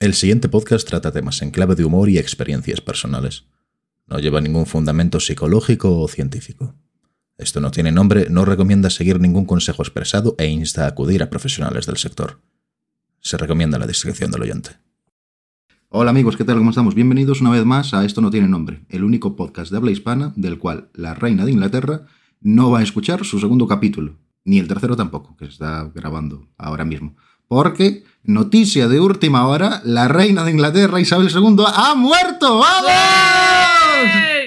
El siguiente podcast trata temas en clave de humor y experiencias personales. No lleva ningún fundamento psicológico o científico. Esto no tiene nombre, no recomienda seguir ningún consejo expresado e insta a acudir a profesionales del sector. Se recomienda la discreción del oyente. Hola amigos, ¿qué tal? ¿Cómo estamos? Bienvenidos una vez más a Esto no tiene nombre, el único podcast de habla hispana del cual la reina de Inglaterra no va a escuchar su segundo capítulo, ni el tercero tampoco, que se está grabando ahora mismo. Porque, noticia de última hora, la reina de Inglaterra, Isabel II, ha muerto. ¡Vamos!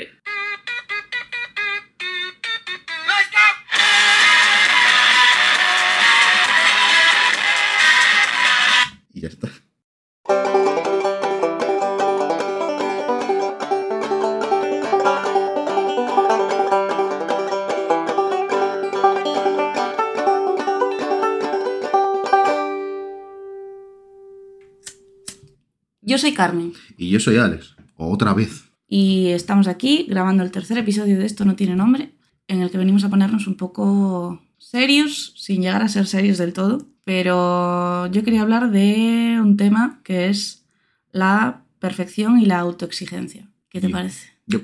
Yo soy Carmen Y yo soy Alex, otra vez. y estamos aquí grabando el tercer episodio de Esto no tiene nombre, en el que venimos a ponernos un poco serios, sin llegar a ser serios del todo, pero yo quería hablar de un tema que es la perfección y la autoexigencia. ¿Qué te parece? Yo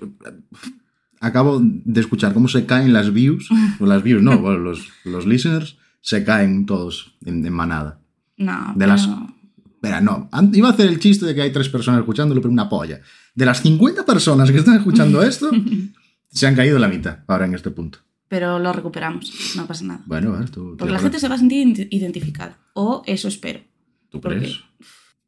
acabo de escuchar cómo se caen las views, o las views no, bueno, los, los listeners se caen todos en, en manada. No, De las- Espera, no, iba a hacer el chiste de que hay tres personas escuchándolo, pero una polla. De las 50 personas que están escuchando esto, se han caído la mitad ahora en este punto. pero lo recuperamos, no pasa nada. Bueno, a ver, tú, Porque la gente se va a sentir ident- identificada, o eso espero. ¿tú crees?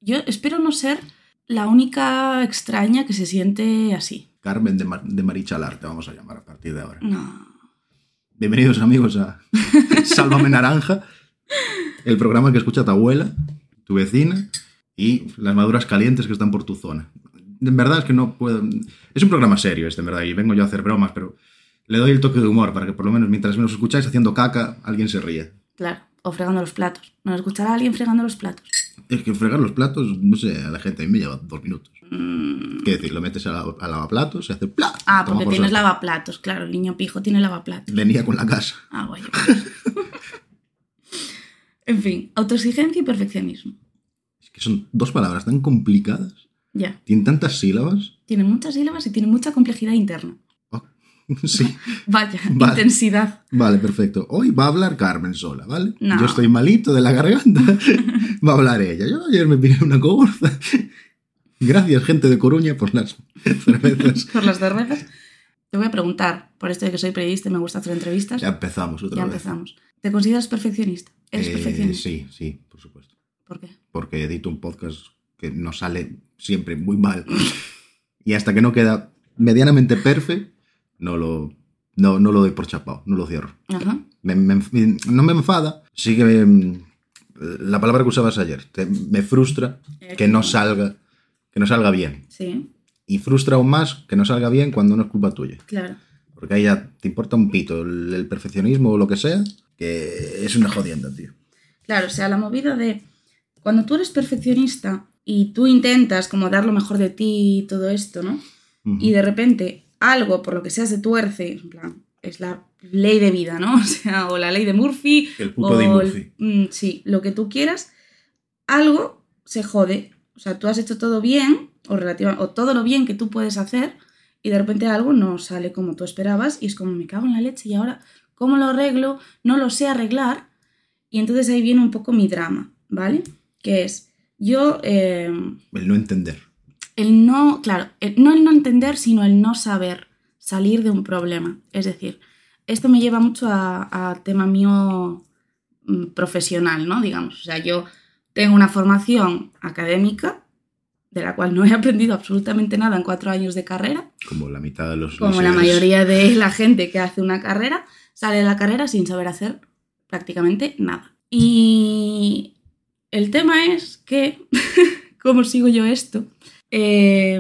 Yo espero no ser la única extraña que se siente así. Carmen de, Mar- de Marichalar, te vamos a llamar a partir de ahora. No. Bienvenidos amigos a Sálvame Naranja, el programa que escucha tu abuela, tu vecina y las maduras calientes que están por tu zona. En verdad es que no puedo... Es un programa serio este, en verdad, y vengo yo a hacer bromas, pero le doy el toque de humor para que por lo menos mientras nos escucháis haciendo caca, alguien se ría. Claro, o fregando los platos. ¿Nos escuchará alguien fregando los platos? Es que fregar los platos, no sé, a la gente a mí me lleva dos minutos. Mm, ¿Qué decir? Lo metes a, la, a lavaplatos, se hace ¡pla! Ah, porque por tienes lavaplatos, claro, el niño pijo tiene lavaplatos. Venía con la casa. Ah, bueno. en fin, autoexigencia y perfeccionismo. Que son dos palabras tan complicadas, Ya. tienen tantas sílabas. Tiene muchas sílabas y tiene mucha complejidad interna. Oh, sí. Vaya, Vale. intensidad. Vale, perfecto. Hoy va a hablar Carmen sola, ¿vale? No. Yo estoy malito de la garganta. va a hablar ella. Yo ayer me pillé una cogorza. Gracias, gente de Coruña, por las cervezas. Por las cervezas. Te voy a preguntar, por esto de que soy periodista y me gusta hacer entrevistas. Ya empezamos otra Ya vez. empezamos. ¿Te consideras perfeccionista? ¿Eres Eh, perfeccionista? sí, sí, por supuesto. ¿Por qué? Porque edito un podcast que nos sale siempre muy mal. Y hasta que no queda medianamente perfecto, no lo, no, no lo doy por chapado, no lo cierro. Ajá. Me- me- no me enfada, sí que me- la palabra que usabas ayer, te- me frustra que no salga, que no salga bien. Sí, Y frustra aún más que no salga bien cuando no es culpa tuya. claro. Porque ahí ya te importa un pito el, el perfeccionismo o lo que sea, que es una jodienda, tío. Claro, o sea, la movida de cuando tú eres perfeccionista y tú intentas como dar lo mejor de ti y todo esto, ¿no? Y de repente algo, por lo que sea, se tuerce, en plan, es la ley de vida, ¿no? O sea, o la ley de Murphy. El puto o de el- Murphy. mm, sí, lo que tú quieras, algo se jode. O sea, tú has hecho todo bien, o, relativa, o todo lo bien que tú puedes hacer, y de repente algo no sale como tú esperabas, y es como, me cago en la leche, y ahora, ¿cómo lo arreglo? No lo sé arreglar. Y entonces ahí viene un poco mi drama, ¿vale? Que es, yo, eh, El no entender. el no, claro, el- no el no entender, sino el no saber salir de un problema. Es decir, esto me lleva mucho a, a tema mío mm, profesional, ¿no? Digamos, o sea, yo tengo una formación académica de la cual no he aprendido absolutamente nada en cuatro años de carrera, Como la mitad de los como la mayoría de la gente que hace una carrera, sale de la carrera sin saber hacer prácticamente nada. Y el tema es que, ¿cómo sigo yo esto? Eh,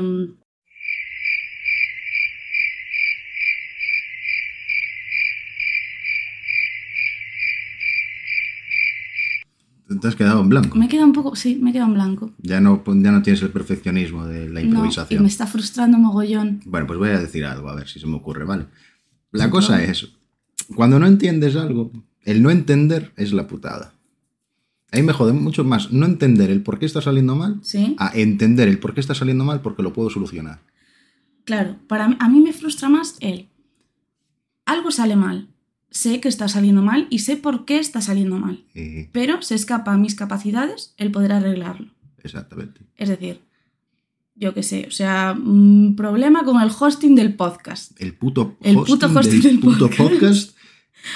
Te has quedado en blanco. me queda un poco, sí, me queda en blanco. Ya no, ya no tienes el perfeccionismo de la No, y improvisación. me está frustrando mogollón. Bueno, pues voy a decir algo, a ver si se me ocurre, ¿vale? La cosa es, cuando no entiendes algo, el no entender es la putada. A mí me jode mucho más no entender el por qué está saliendo mal Sí. a entender el por qué está saliendo mal porque lo puedo solucionar. Claro, para mí, a mí me frustra más el algo sale mal. Sé que está saliendo mal y sé por qué está saliendo mal. Pero se escapa a mis capacidades el poder arreglarlo. exactamente. Es decir, yo qué sé, o sea, un problema con el hosting del podcast. El puto El hosting, puto hosting del, del puto podcast. podcast.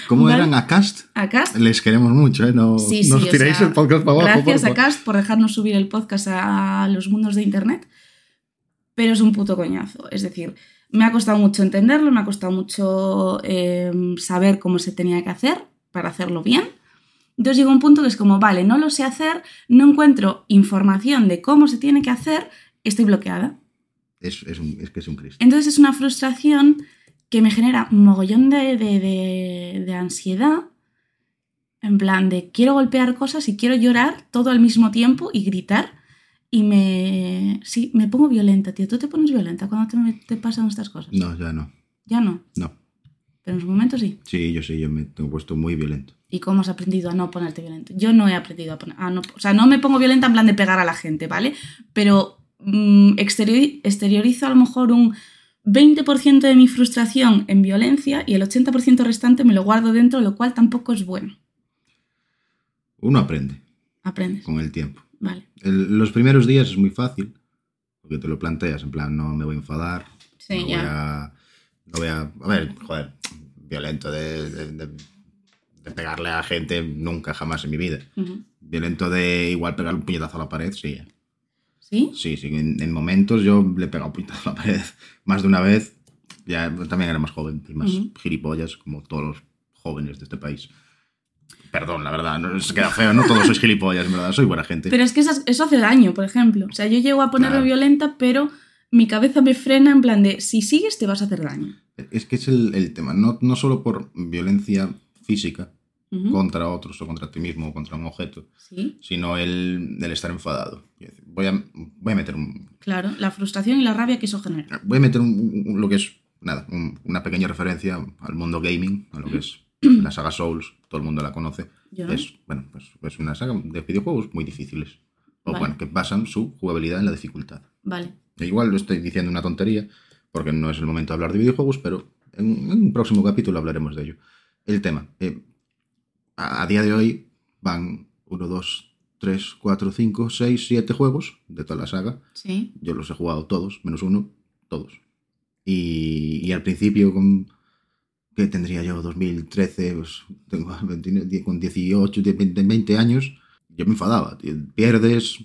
¿Cómo Vale. eran a Cast? Acá, Les queremos mucho, ¿eh? No, Sí, sí, os o tiréis sea, el podcast para abajo. gracias a porfa. Cast por dejarnos subir el podcast a los mundos de Internet. Pero es un puto coñazo. Es decir, me ha costado mucho entenderlo, me ha costado mucho eh, saber cómo se tenía que hacer para hacerlo bien. Entonces llega un punto que es como, vale, no lo sé hacer, no encuentro información de cómo se tiene que hacer, estoy bloqueada. Es, es, un- es que es un Cristo. Entonces es una frustración que me genera un mogollón de, de- de- de ansiedad. En plan de quiero golpear cosas y quiero llorar todo al mismo tiempo y gritar. Y me. Sí, me pongo violenta, tío. ¿Tú te pones violenta cuando te, te pasan estas cosas? No, ya no. Ya no. No. Pero en su momento sí. Sí, yo sí, yo me tengo puesto muy violento. ¿Y cómo has aprendido a no ponerte violento? Yo no he aprendido a poner. a no, o sea, no me pongo violenta en plan de pegar a la gente, ¿vale? Pero mm, exteriori- exteriorizo a lo mejor un 20% de mi frustración en violencia y el 80% restante me lo guardo dentro, lo cual tampoco es bueno. Uno aprende Aprendes. con el tiempo. Vale. El- los primeros días es muy fácil, porque te lo planteas, en plan, no me voy a enfadar, Sí, no, voy ya. a, no voy a... A ver, joder, violento de, de- de- de pegarle a gente nunca, jamás en mi vida. Violento de igual pegarle un puñetazo a la pared, sí. ¿Sí? Sí, sí, en, en momentos yo le he pegado un puñetazo a la pared más de una vez. Ya también era más joven y más Ujú. gilipollas, como todos los jóvenes de este país. Perdón, la verdad, no se queda feo, no todos sois gilipollas, verdad, soy buena gente. Pero es que eso hace daño, por ejemplo. O sea, yo llego a ponerme Claro. violenta, pero mi cabeza me frena en plan de si sigues te vas a hacer daño. Es que es el, el tema, no, no solo por violencia física Contra otros o contra ti mismo o contra un objeto, Sí, sino el, el estar enfadado. Voy a, voy a meter un, claro. La frustración y la rabia que eso genera. voy a meter un- un- lo que es, nada, un- una pequeña referencia al mundo gaming, a lo que es la saga Souls, todo el mundo la conoce. Yo. Es, bueno, pues es una saga de videojuegos muy difíciles. O Vale. bueno, que basan su jugabilidad en la dificultad. Vale. E igual lo estoy diciendo una tontería, porque no es el momento de hablar de videojuegos, pero en, en un próximo capítulo hablaremos de ello. El tema. eh, a, a día de hoy van 1, 2, 3, 4, 5, 6, 7 juegos de toda la saga. Sí. Yo los he jugado todos, menos uno, todos. Y, y al principio, con, ¿qué tendría yo? 2013, pues, tengo 29, con 18, 20, 20 años, yo me enfadaba. Pierdes,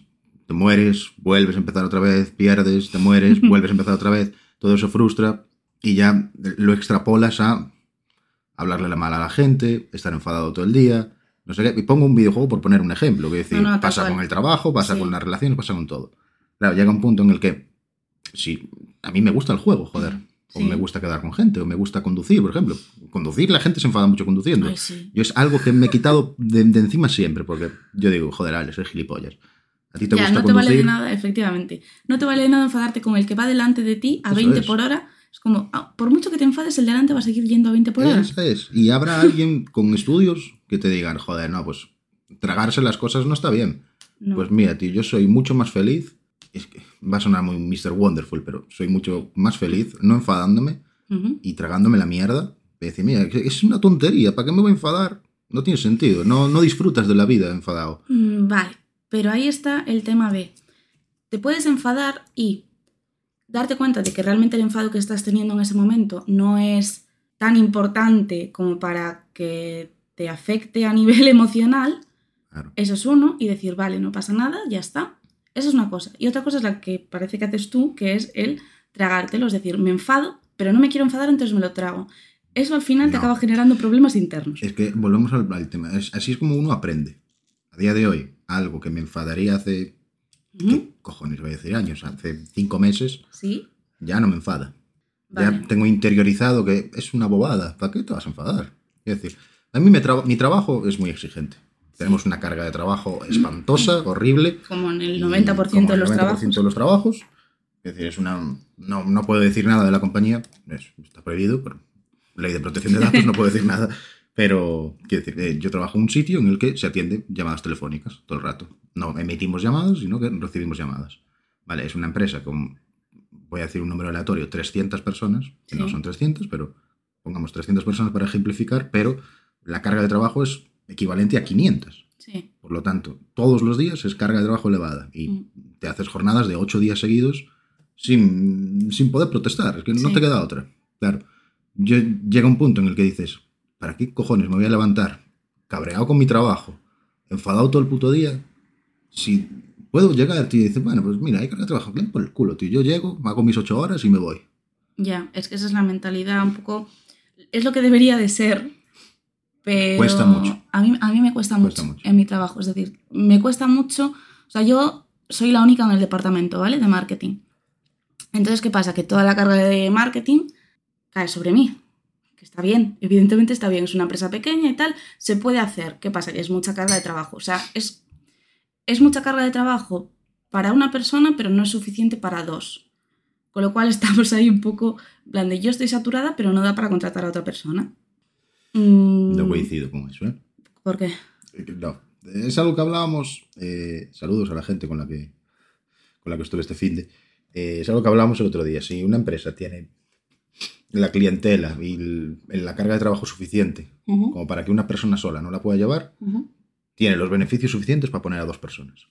te mueres, vuelves a empezar otra vez, pierdes, te mueres, vuelves a empezar otra vez. Todo eso frustra y ya lo extrapolas a hablarle la mala a la gente, estar enfadado todo el día. No sé qué. Y pongo un videojuego por poner un ejemplo. Que decir, No, no, tal pasa cual. con el trabajo, pasa Sí. con las relaciones, pasa con todo. Claro, llega un punto en el que, si a mí me gusta el juego, joder, o me gusta quedar con gente, o me gusta conducir, por ejemplo. Conducir, la gente se enfada mucho conduciendo. Ay, sí. Yo es algo que me he quitado de, de encima siempre, porque yo digo, joder, Ale, soy gilipollas. A ti te ya, gusta no te vale de nada, efectivamente. No te vale de nada enfadarte con el que va delante de ti a Eso 20 es. por hora. Es como, ah, por mucho que te enfades, el delante va a seguir yendo a 20 por hora. Esa es. Y habrá alguien con estudios que te digan, joder, no, pues tragarse las cosas no está bien. No. Pues mira, tío, yo soy mucho más feliz. Es que va a sonar muy Mr. Wonderful, pero soy mucho más feliz no enfadándome Ujú. y tragándome la mierda. De decir, mira, es una tontería, ¿para qué me voy a enfadar? No tiene sentido, no, no disfrutas de la vida enfadado. Mm, Vale, pero ahí está el tema B. Te puedes enfadar y darte cuenta de que realmente el enfado que estás teniendo en ese momento no es tan importante como para que te afecte a nivel emocional. Claro. Eso es uno, y decir, vale, no pasa nada, ya está. Esa es una cosa. Y otra cosa es la que parece que haces tú, que es el tragártelo, es decir, me enfado, pero no me quiero enfadar, entonces me lo trago. Eso al final te acaba generando problemas internos. Es que volvemos al, al tema. Es- así es como uno aprende. A día de hoy, algo que me enfadaría hace, ¿qué cojones voy a decir años? Hace cinco meses, ¿Sí? ya no me enfada. Vale. Ya tengo interiorizado que es una bobada. ¿Para qué te vas a enfadar? Es decir, a mí me traba- mi trabajo es muy exigente. Tenemos una carga de trabajo espantosa, horrible. Como en el y 90% como de el los 90% trabajos. de los trabajos. Es decir, es una. No, no puedo decir nada de la compañía. es- está prohibido por ley de protección de datos, no puedo decir nada. Pero, quiero decir, eh, yo trabajo en un sitio en el que se atiende llamadas telefónicas todo el rato. No emitimos llamadas, sino que recibimos llamadas. Vale, es una empresa con, voy a decir un número aleatorio, 300 personas, que no son 300, pero pongamos 300 personas para ejemplificar, pero la carga de trabajo es equivalente a 500. Sí. Por lo tanto, todos los días es carga de trabajo elevada y Mm. te haces jornadas de 8 días seguidos sin, sin poder protestar. Es que no te queda otra. Claro. Yo, llega un punto en el que dices, ¿para qué cojones me voy a levantar cabreado con mi trabajo, enfadado todo el puto día? Si puedo llegar, tío, y dices, bueno, pues mira, hay carga de trabajo, que le den por el culo, tío. Yo llego, hago mis 8 horas y me voy. Ya, es que esa es la mentalidad un poco... Es lo que debería de ser, pero... Cuesta mucho. A mí, a mí me cuesta, Cuesta mucho, mucho. en mi trabajo. Es decir, me cuesta mucho... O sea, yo soy la única en el departamento, ¿vale? De marketing. Entonces, ¿qué pasa? Que toda la carga de marketing cae sobre mí. Que está bien, evidentemente está bien. Es una empresa pequeña y tal. Se puede hacer. ¿Qué pasa? Que es mucha carga de trabajo. O sea, es, es mucha carga de trabajo para una persona, pero no es suficiente para dos. Con lo cual estamos ahí un poco, plan de yo estoy saturada, pero no da para contratar a otra persona. Mm, No coincido con eso, ¿eh? ¿Por qué? Eh, No. Es algo que hablábamos. eh, saludos a la gente con la que con la que estuve este fin de. eh, es algo que hablábamos el otro día. Si una empresa tiene la clientela y el- la carga de trabajo suficiente Ujú, como para que una persona sola no la pueda llevar, ujú. Tiene los beneficios suficientes para poner a dos personas.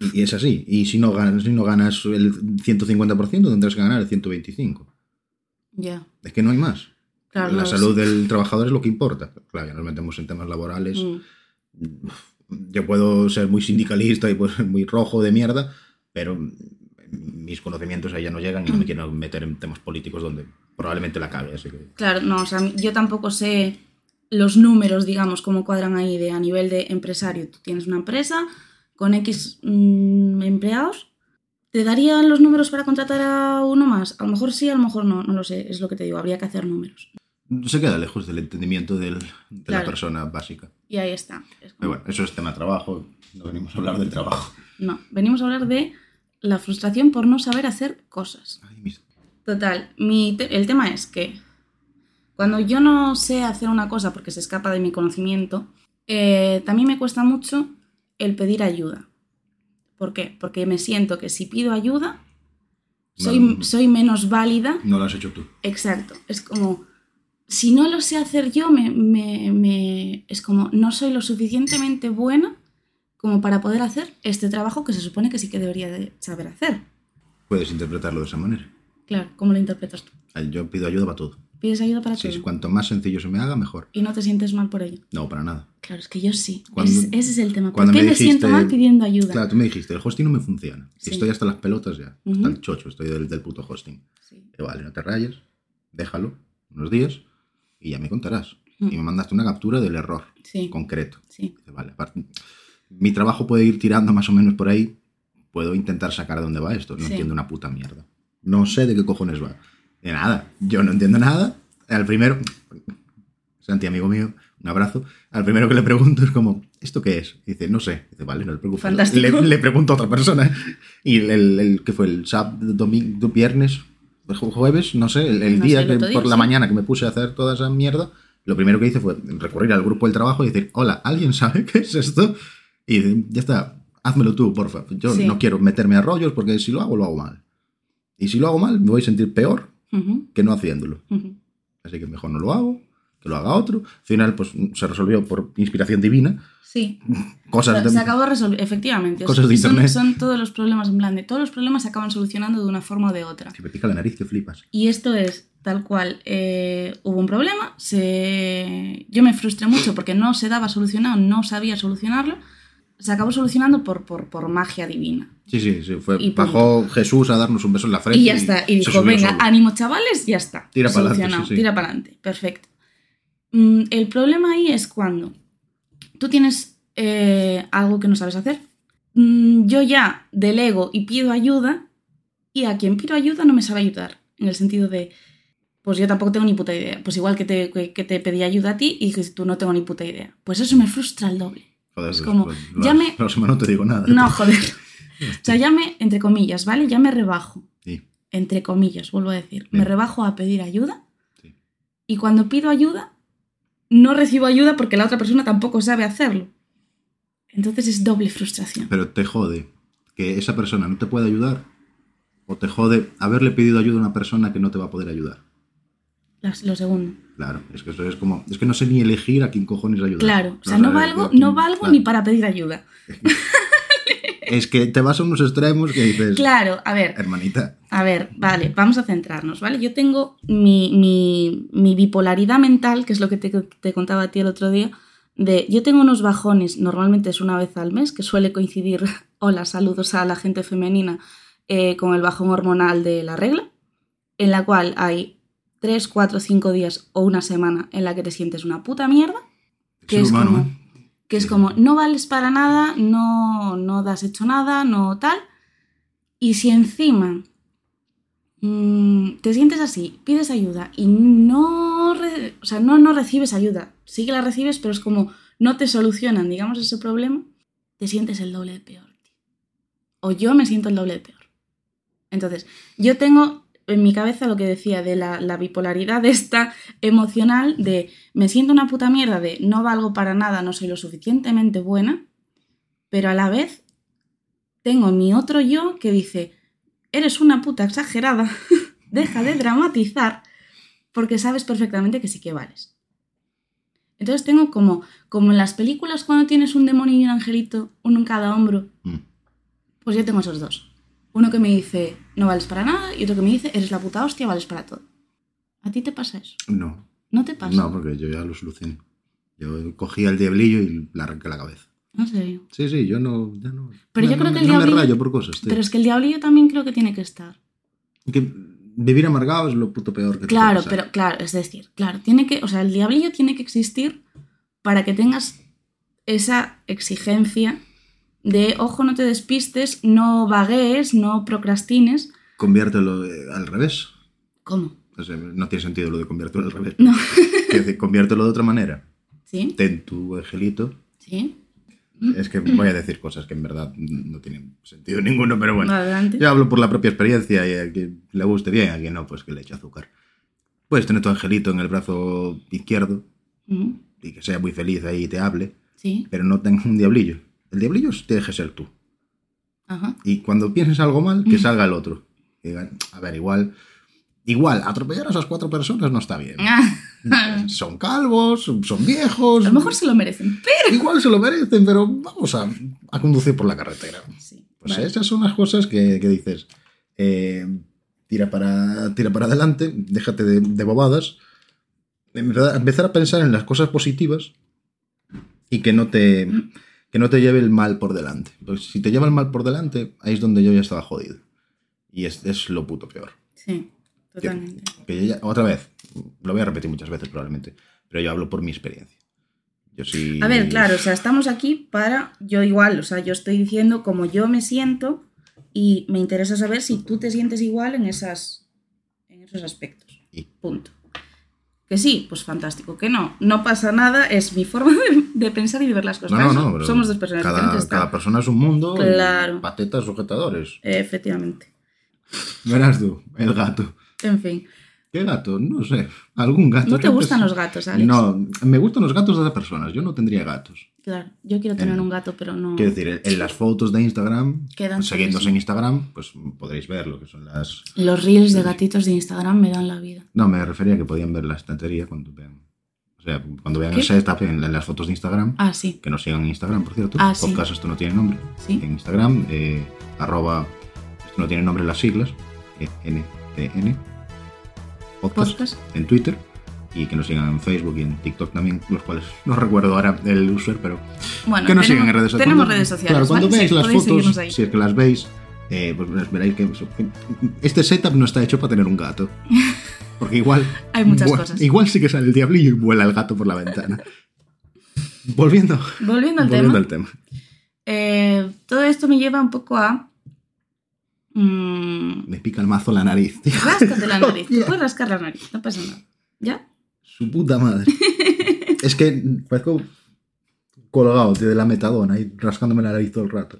Y, y es así. Y si no ganas, si no ganas el 150%, tendrás que ganar el 125%. Ya. Es que no hay más. Claro, la salud sí. del trabajador es lo que importa. Claro, ya nos metemos en temas laborales. Mm, yo puedo ser muy sindicalista y pues ser muy rojo de mierda, pero mis conocimientos ahí ya no llegan y no me quiero meter en temas políticos donde probablemente la. Así que Claro, no, o sea, yo tampoco sé los números, digamos, cómo cuadran ahí de a nivel de empresario. Tú tienes una empresa con X mm, empleados, ¿te darían los números para contratar a uno más? A lo mejor sí, a lo mejor no, no lo sé, es lo que te digo, habría que hacer números. se queda lejos del entendimiento del- de Claro. la persona básica. Y ahí está. Es como- Pero bueno, eso es tema trabajo, no venimos a hablar del trabajo. No, venimos a hablar de la frustración por no saber hacer cosas. Ay, mis- Total, mi te- el tema es que cuando yo no sé hacer una cosa porque se escapa de mi conocimiento, eh, también me cuesta mucho el pedir ayuda. ¿Por qué? Porque me siento que si pido ayuda, soy, No. soy menos válida. No lo has hecho tú. Exacto. Es como, si no lo sé hacer yo, me, me- me- es como, no soy lo suficientemente buena como para poder hacer este trabajo que se supone que sí que debería de saber hacer. Puedes interpretarlo de esa manera. Claro, ¿cómo lo interpretas tú? Yo pido ayuda para todo. ¿Pides ayuda para Sí, todo? cuanto más sencillo se me haga, mejor. y no te sientes mal por ello. No, para nada. Claro, es que yo sí. Cuando- Es- ese es el tema. ¿Por qué me me, siento dijiste- mal pidiendo ayuda? Claro, tú me dijiste, el hosting no me funciona. Sí. Estoy hasta las pelotas ya. Ujú. Hasta el chocho, estoy del, del puto hosting. Sí. Pero vale, no te rayes, déjalo unos días y ya me contarás. Mm. Y me mandaste una captura del error Sí, concreto. sí. Dice, vale, aparte, mi trabajo puede ir tirando más o menos por ahí. Puedo intentar sacar de dónde va esto. No Sí. entiendo una puta mierda. No sé de qué cojones va. De nada. Yo no entiendo nada. Al primero, Santi, amigo mío, un abrazo. Al primero que le pregunto es como, ¿esto qué es? Y dice, no sé. Dice, vale, no le preocupes. Fantástico. Le, le pregunto a otra persona. Y el, el, el- ¿qué fue? El sábado, domingo, viernes, ju- jueves, no sé, el, el No día sé, que día, por la sí. mañana que me puse a hacer toda esa mierda, lo primero que hice fue recurrir al grupo del trabajo y decir, hola, ¿alguien sabe qué es esto? Y dice, ya está, házmelo tú, porfa. Yo Sí. no quiero meterme a rollos porque si lo hago, lo hago mal. Y si lo hago mal, me voy a sentir peor Que no haciéndolo. ujú. Así que mejor no lo hago, que lo haga otro. Al final, pues se resolvió por inspiración divina. Sí, Cosas se, se acabó resolviendo, efectivamente. Cosas de son, internet. son todos los problemas, en plan de todos los problemas se acaban solucionando de una forma o de otra. Que me pica la nariz que flipas. Y esto es tal cual. eh, hubo un problema, se... yo me frustré mucho porque no se daba solucionado, no sabía solucionarlo. Se acabó solucionando por, por, por magia divina. Sí, sí, sí. Fue, Y punto. bajó Jesús a darnos un beso en la frente. Y ya está. Y se dijo, venga, solo. ánimo chavales, ya está. Tira pa'lante, Solucionado, sí, sí. Tira para adelante. Perfecto. Mm, el problema ahí es cuando tú tienes eh, algo que no sabes hacer. Mm, yo ya delego y pido ayuda y a quien pido ayuda no me sabe ayudar. En el sentido de, pues yo tampoco tengo ni puta idea. Pues igual que te, que, que te pedí ayuda a ti y que tú no tengo ni puta idea. Pues eso me frustra el doble. Joder, es como, pues, ya me- La no te digo nada. No, joder. O sea, ya me, entre comillas, ¿vale? Ya me rebajo. Sí, entre comillas, vuelvo a decir, me rebajo a pedir ayuda sí. y cuando pido ayuda no recibo ayuda porque la otra persona tampoco sabe hacerlo. Entonces es doble frustración. Pero te jode que esa persona no te puede ayudar o te jode haberle pedido ayuda a una persona que no te va a poder ayudar. Las- lo segundo. Claro, es que eso es como. Es que no sé ni elegir a quién cojones ayudar. Claro, o sea, no valgo, quién- no valgo claro. ni para pedir ayuda. Es que te vas a unos extremos que dices. Claro, a ver, Hermanita. a ver, vale, vamos a centrarnos, ¿vale? Yo tengo mi, mi- mi bipolaridad mental, que es lo que te, te contaba a ti el otro día, de yo tengo unos bajones, normalmente es una vez al mes, que suele coincidir, hola, saludos a la gente femenina, eh, con el bajón hormonal de la regla, en la cual hay 3, 4, 5 días o una semana en la que te sientes una puta mierda, que es humano, como, ¿eh? que es como no vales para nada, no, no das hecho nada, no tal. Y si encima mm, te sientes así, pides ayuda y no, re- o sea, no, no recibes ayuda, sí que la recibes, pero es como no te solucionan, digamos, ese problema, te sientes el doble de peor. O yo me siento el doble de peor. Entonces, yo tengo en mi cabeza lo que decía de la, la bipolaridad esta emocional de me siento una puta mierda de no valgo para nada, no soy lo suficientemente buena, pero a la vez tengo mi otro yo que dice, eres una puta exagerada, deja de dramatizar, porque sabes perfectamente que sí que vales. Entonces tengo como, como en las películas cuando tienes un demonio y un angelito, uno en cada hombro, Mm. pues yo tengo esos dos. Uno que me dice, no vales para nada, y otro que me dice, eres la puta hostia, vales para todo. ¿A ti te pasa eso? No. ¿No te pasa? No, porque yo ya lo solucioné. Yo cogía el diablillo y le arranqué la cabeza. ¿En serio? Sí, sí, yo no. Ya no Pero no- yo creo no- que el me diablillo- rayo por cosas, tío. Pero es que el diablillo también creo que tiene que estar. Que vivir amargado es lo puto peor que te puede Claro, pero claro, es decir, claro, tiene que, o sea, el diablillo tiene que existir para que tengas esa exigencia de, ojo, no te despistes, no vaguees, no procrastines. Conviértelo eh, al revés. ¿Cómo? O sea, no tiene sentido lo de conviértelo al revés. No. Decir, conviértelo de otra manera. ¿Sí? Ten tu angelito. ¿Sí? Es que voy a decir cosas que en verdad no tienen sentido ninguno, pero bueno. Adelante. Yo hablo por la propia experiencia y a quien le guste bien, a quien no, pues que le eche azúcar. Puedes tener tu angelito en el brazo izquierdo Mm, y que sea muy feliz ahí y te hable, Sí, pero no tenga un diablillo. El diablillo te deje ser tú. ajá. Y cuando pienses algo mal, que salga el otro. Que digan, a ver, igual. Igual, atropellar a esas cuatro personas no está bien. Ah, Son calvos, son viejos. a lo mejor se lo merecen, pero... Igual se lo merecen, pero vamos a, a conducir por la carretera. Sí, Pues vale. esas son las cosas que, que dices. eh, tira, para, tira para adelante, déjate de, de bobadas. Empezar empezar a pensar en las cosas positivas y que no te, que no te lleve el mal por delante. Pues si te lleva el mal por delante, ahí es donde yo ya estaba jodido. Y es, es lo puto peor. Sí, totalmente. Que yo ya- otra vez, lo voy a repetir muchas veces probablemente, pero yo hablo por mi experiencia. Yo sí. A ver, claro, o sea, estamos aquí para, yo igual, o sea, yo estoy diciendo cómo yo me siento y me interesa saber si tú te sientes igual en, esas, en esos aspectos. Y- Punto. Que sí, pues fantástico. Que no, no pasa nada, es mi forma de, de pensar y de ver las cosas. No, no, no, Somos dos personas cada, diferentes. está. cada persona es un mundo. y Claro. Patetas sujetadores. Efectivamente. Verás tú, el gato. En fin. ¿Qué gato? No sé. ¿Algún gato? ¿No te gustan sí. los gatos, Alex? No, me gustan los gatos de otras personas. Yo no tendría gatos. Claro, yo quiero tener un gato, pero no. Quiero decir, en- las fotos de Instagram, seguiéndose chulísimos. en Instagram, pues podréis ver lo que son las. Los reels de gatitos de Instagram me dan la vida. No, me refería a que podían ver la estantería cuando vean. O sea, cuando vean ¿Qué? el setup en, en las fotos de Instagram. Ah, sí, Que nos sigan en Instagram, por cierto. Ah, sí. Podcast Esto no tiene nombre. sí. En Instagram, eh, arroba. Esto no tiene nombre las siglas. eh, NTN. Podcast. Podcast. en Twitter y que nos sigan en Facebook y en TikTok también, los cuales no recuerdo ahora el user, pero Bueno, que nos tenemos, sigan en redes sociales. tenemos Cuando- redes sociales. Claro, cuando ¿vale? veáis Sí, las fotos, ahí. si es que las veis, eh, pues veréis que, este setup no está hecho para tener un gato. Porque igual. Hay muchas cosas. Igual sí que sale el diablillo y vuela el gato por la ventana. Volviendo, Volviendo al volviendo tema. al tema. eh, todo esto me lleva un poco a. mm, Me pica el mazo la nariz. tío. ráscate la nariz. Te puedes rascar la nariz, no pasa nada. ¿Ya? Su puta madre. es que parezco colgado tío, de la metadona ahí rascándome la nariz todo el rato.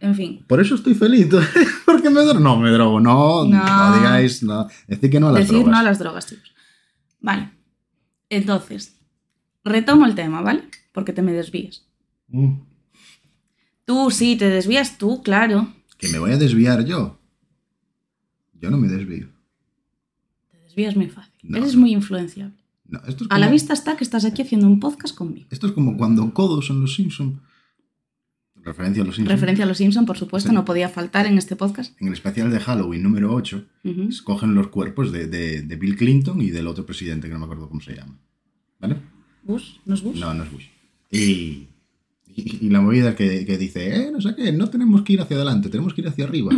En fin. Por eso estoy feliz. Porque me drogo. No, me drogo. No, no, No. digáis. No. Decid que no a las Decir drogas. no a las drogas, chicos. Vale. Entonces, retomo el tema, ¿vale? Porque te me desvías. Mm. Tú sí, te desvías tú, claro. Que me voy a desviar yo. Yo no me desvío. Te desvías muy fácil. No. Eres muy influenciable. No, esto es A la vista está que estás aquí haciendo un podcast conmigo. Esto es como cuando Codos en Los Simpson. Referencia a Los Simpson. Referencia a los Simpson, por supuesto, Sí. no podía faltar en este podcast. En el especial de Halloween número 8, Ujú. escogen los cuerpos de, de- de Bill Clinton y del otro presidente que no me acuerdo cómo se llama. ¿Vale? ¿Bush? ¿No es Bush? No, no es Bush. Y, y, y la movida que, que dice, eh, no sé qué, no tenemos que ir hacia adelante, tenemos que ir hacia arriba.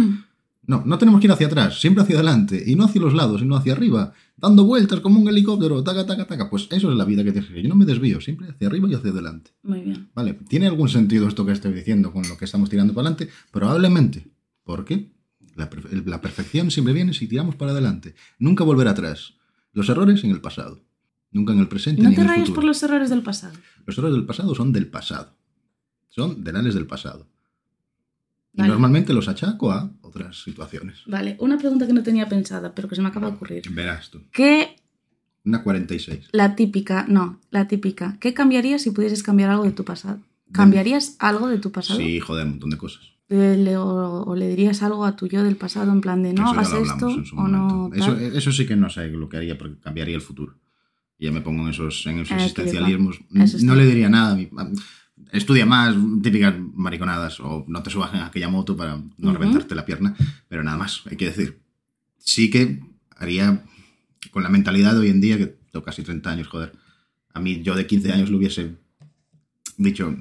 No, no tenemos que ir hacia atrás, siempre hacia adelante, y no hacia los lados, sino hacia arriba, dando vueltas como un helicóptero, taca, taca, taca. Pues eso es la vida que tienes que seguir. Yo no me desvío, siempre hacia arriba y hacia adelante. Muy bien. Vale, ¿tiene algún sentido esto que estoy diciendo con lo que estamos tirando para adelante? Probablemente. ¿Por qué? La, perfe- la perfección siempre viene si tiramos para adelante. Nunca volver atrás. Los errores en el pasado. Nunca en el presente No ni te en el rayes futuro. por los errores del pasado. Los errores del pasado son del pasado. Son delales del pasado. Y normalmente los achaco a otras situaciones. Vale, una pregunta que no tenía pensada, pero que se me acaba de ocurrir. Verás tú. ¿Qué, Una 46. la típica, no, la típica, ¿qué cambiarías si pudieses cambiar algo de tu pasado? ¿Cambiarías algo de tu pasado? Sí, joder, un montón de cosas. Le- o, o le dirías algo a tu yo del pasado en plan de no hagas esto o no. Eso, eso sí que no sé lo que haría porque cambiaría el futuro. Y ya me pongo en esos, en esos existencialismos. No le diría nada. a mi- a- Estudia más, típicas mariconadas, o no te subas en aquella moto para no Ujú. reventarte la pierna, pero nada más, hay que decir. Sí que haría con la mentalidad de hoy en día, que tengo casi 30 años, joder. A mí, yo de 15 años le hubiese dicho,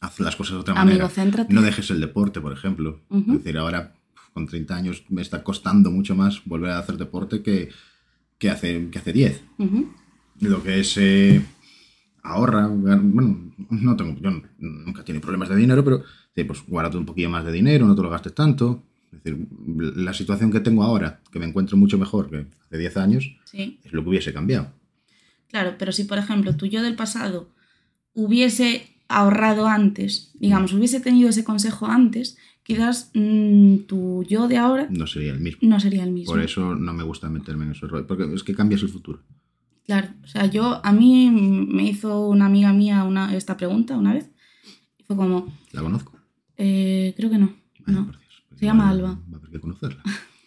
haz las cosas de otra manera. Amigo, céntrate. No dejes el deporte, por ejemplo. Ujú. Es decir, ahora con 30 años me está costando mucho más volver a hacer deporte que, que, hace, que hace 10. Ujú. Lo que es eh, ahorra, bueno, no tengo, yo nunca tenido problemas de dinero, pero pues guárdate un poquillo más de dinero, no te lo gastes tanto. Es decir, la situación que tengo ahora, que me encuentro mucho mejor que hace 10 años, Sí, es lo que hubiese cambiado. claro, pero si por ejemplo tu yo del pasado hubiese ahorrado antes, digamos, hubiese tenido ese consejo antes, quizás mm, tu yo de ahora No sería el mismo. no sería el mismo. Por eso no me gusta meterme en esos rollos, porque es que cambias el futuro. Claro, o sea, yo, a mí me hizo una amiga mía una, esta pregunta una vez y fue como, ¿La conozco? eh, creo que no, Ay, no. por Dios. Se llama Alba. Va a haber que conocerla.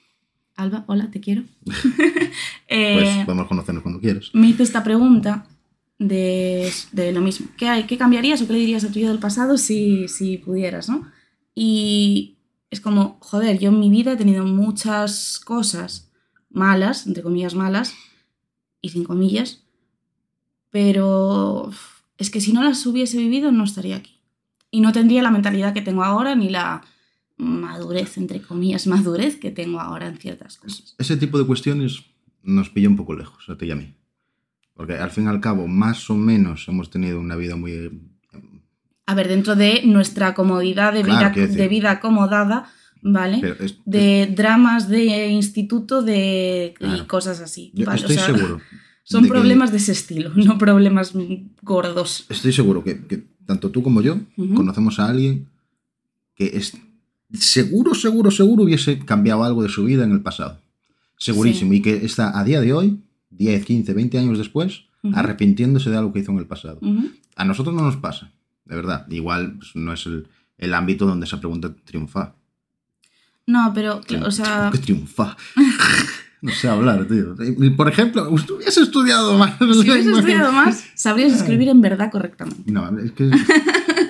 Alba, hola, te quiero. Eh, Pues vamos a conocernos cuando quieras. me hizo esta pregunta de, de lo mismo. ¿Qué, hay- ¿Qué cambiarías o qué le dirías a tu yo del pasado si, si pudieras, no? Y es como, joder, yo en mi vida he tenido muchas cosas malas, entre comillas malas, y sin comillas, pero es que si no las hubiese vivido no estaría aquí. Y no tendría la mentalidad que tengo ahora ni la madurez, entre comillas, madurez que tengo ahora en ciertas cosas. Ese tipo de cuestiones nos pilla un poco lejos, a ti y a mí. Porque al fin y al cabo, más o menos hemos tenido una vida muy... eh, A ver, dentro de nuestra comodidad de Claro, vida, de vida acomodada, ¿vale? es- de dramas de instituto de, y cosas así. yo ¿vale? O estoy sea, seguro. Son de que- problemas de ese estilo, no problemas gordos. Estoy seguro que, que tanto tú como yo conocemos a alguien que es seguro, seguro, seguro hubiese cambiado algo de su vida en el pasado. Segurísimo. Y que está a día de hoy, 10, 15, 20 años después, arrepintiéndose de algo que hizo en el pasado. A nosotros no nos pasa, de verdad. Igual pues, no es el, el ámbito donde esa pregunta triunfa. No, pero, Triun- o sea, ¿Qué triunfa? no sé hablar, tío. Por ejemplo, hubiese estudiado más. si hubieses estudiado más, sabrías escribir en verdad correctamente. No, es que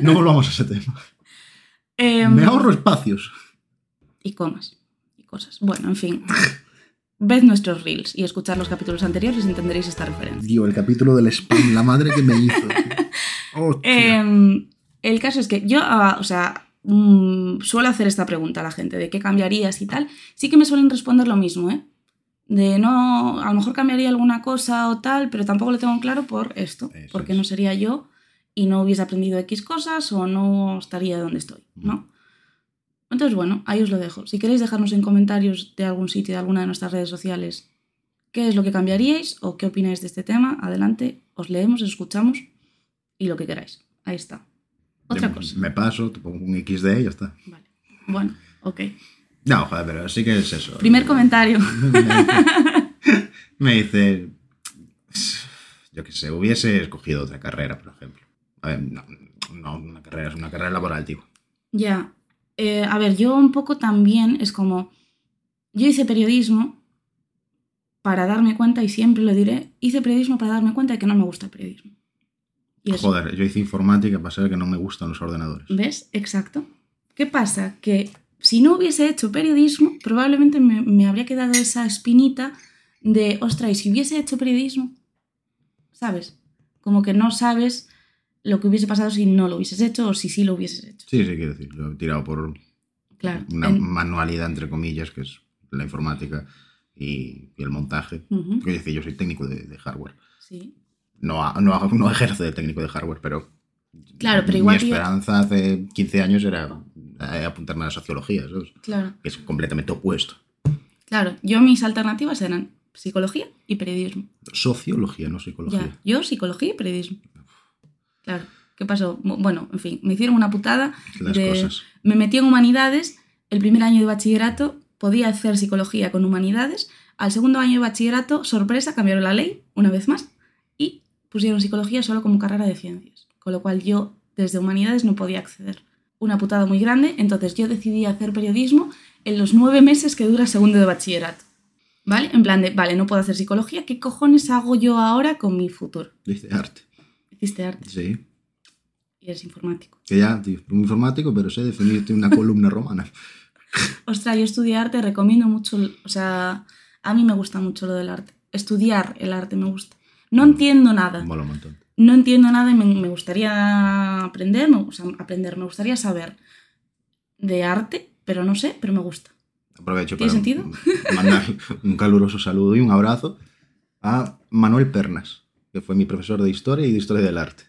no volvamos a ese tema. Em, Me ahorro espacios. Y comas. Y cosas. Bueno, en fin. Ved nuestros reels y escuchar los capítulos anteriores y entenderéis esta referencia. Tío, el capítulo del spam, la madre que me hizo. Em, el caso es que yo, ah, o sea, mm, suelo hacer esta pregunta a la gente de qué cambiarías y tal. Sí que me suelen responder lo mismo, ¿eh? De no, a lo mejor cambiaría alguna cosa o tal, pero tampoco lo tengo claro por esto, Eso porque es. no sería yo y no hubiese aprendido X cosas o no estaría donde estoy, ¿no? Entonces, bueno, ahí os lo dejo. Si queréis dejarnos en comentarios de algún sitio, de alguna de nuestras redes sociales, qué es lo que cambiaríais o qué opináis de este tema, adelante, os leemos, os escuchamos y lo que queráis. Ahí está. Otra Yo cosa. Me paso, te pongo un XD y ya está. Vale. Bueno, ok. No, joder, pero sí que es eso. Primer comentario. me dice, yo que sé, hubiese escogido otra carrera, por ejemplo. A ver, no, no una carrera, es una carrera laboral, digo. Ya. Eh, a ver, yo un poco también es como. Yo hice periodismo para darme cuenta, y siempre lo diré, hice periodismo para darme cuenta de que no me gusta el periodismo. Y eso. Joder, yo hice informática para saber que no me gustan los ordenadores. ¿Ves? Exacto. ¿Qué pasa? Que si no hubiese hecho periodismo, probablemente me, me habría quedado esa espinita de, ostras, ¿y si hubiese hecho periodismo? ¿Sabes? Como que no sabes lo que hubiese pasado si no lo hubieses hecho o si sí lo hubieses hecho. Sí, sí, quiero decir, lo he tirado por Claro. una En- manualidad, entre comillas, que es la informática y, y el montaje. Ujú, Es decir, yo soy técnico de, de hardware. Sí. No, ha- no, ejerzo de técnico de hardware, pero. Claro, pero igual Mi esperanza hace 15 años era eh, apuntarme a la sociología, ¿sabes? Claro. Que es completamente opuesto. Claro. Yo mis alternativas eran psicología y periodismo. Sociología, no psicología. Ya. Yo psicología y periodismo. Claro. ¿Qué pasó? Bueno, en fin, me hicieron una putada. Las de- cosas. Me metí en humanidades. El primer año de bachillerato podía hacer psicología con humanidades. Al segundo año de bachillerato, sorpresa, cambiaron la ley una vez más pusieron psicología solo como carrera de ciencias. Con lo cual yo desde humanidades no podía acceder. Una putada muy grande. Entonces yo decidí hacer periodismo en los nueve meses que dura segundo de bachillerato. ¿Vale? En plan de, vale, no puedo hacer psicología. ¿Qué cojones hago yo ahora con mi futuro? Dice arte. Hiciste arte Sí. y eres informático. Que ya, tío, un informático, pero sé definirte una columna romana. Ostras, yo estudié arte, recomiendo mucho, o sea, a mí me gusta mucho lo del arte. Estudiar el arte me gusta. No entiendo nada, Mola un montón. no entiendo nada y me, me gustaría aprender, me- o sea, aprender, me gustaría saber de arte, pero no sé, pero me gusta. Aprovecho ¿Tiene para sentido? mandar un caluroso saludo y un abrazo a Manuel Pernas, que fue mi profesor de historia y de historia del arte.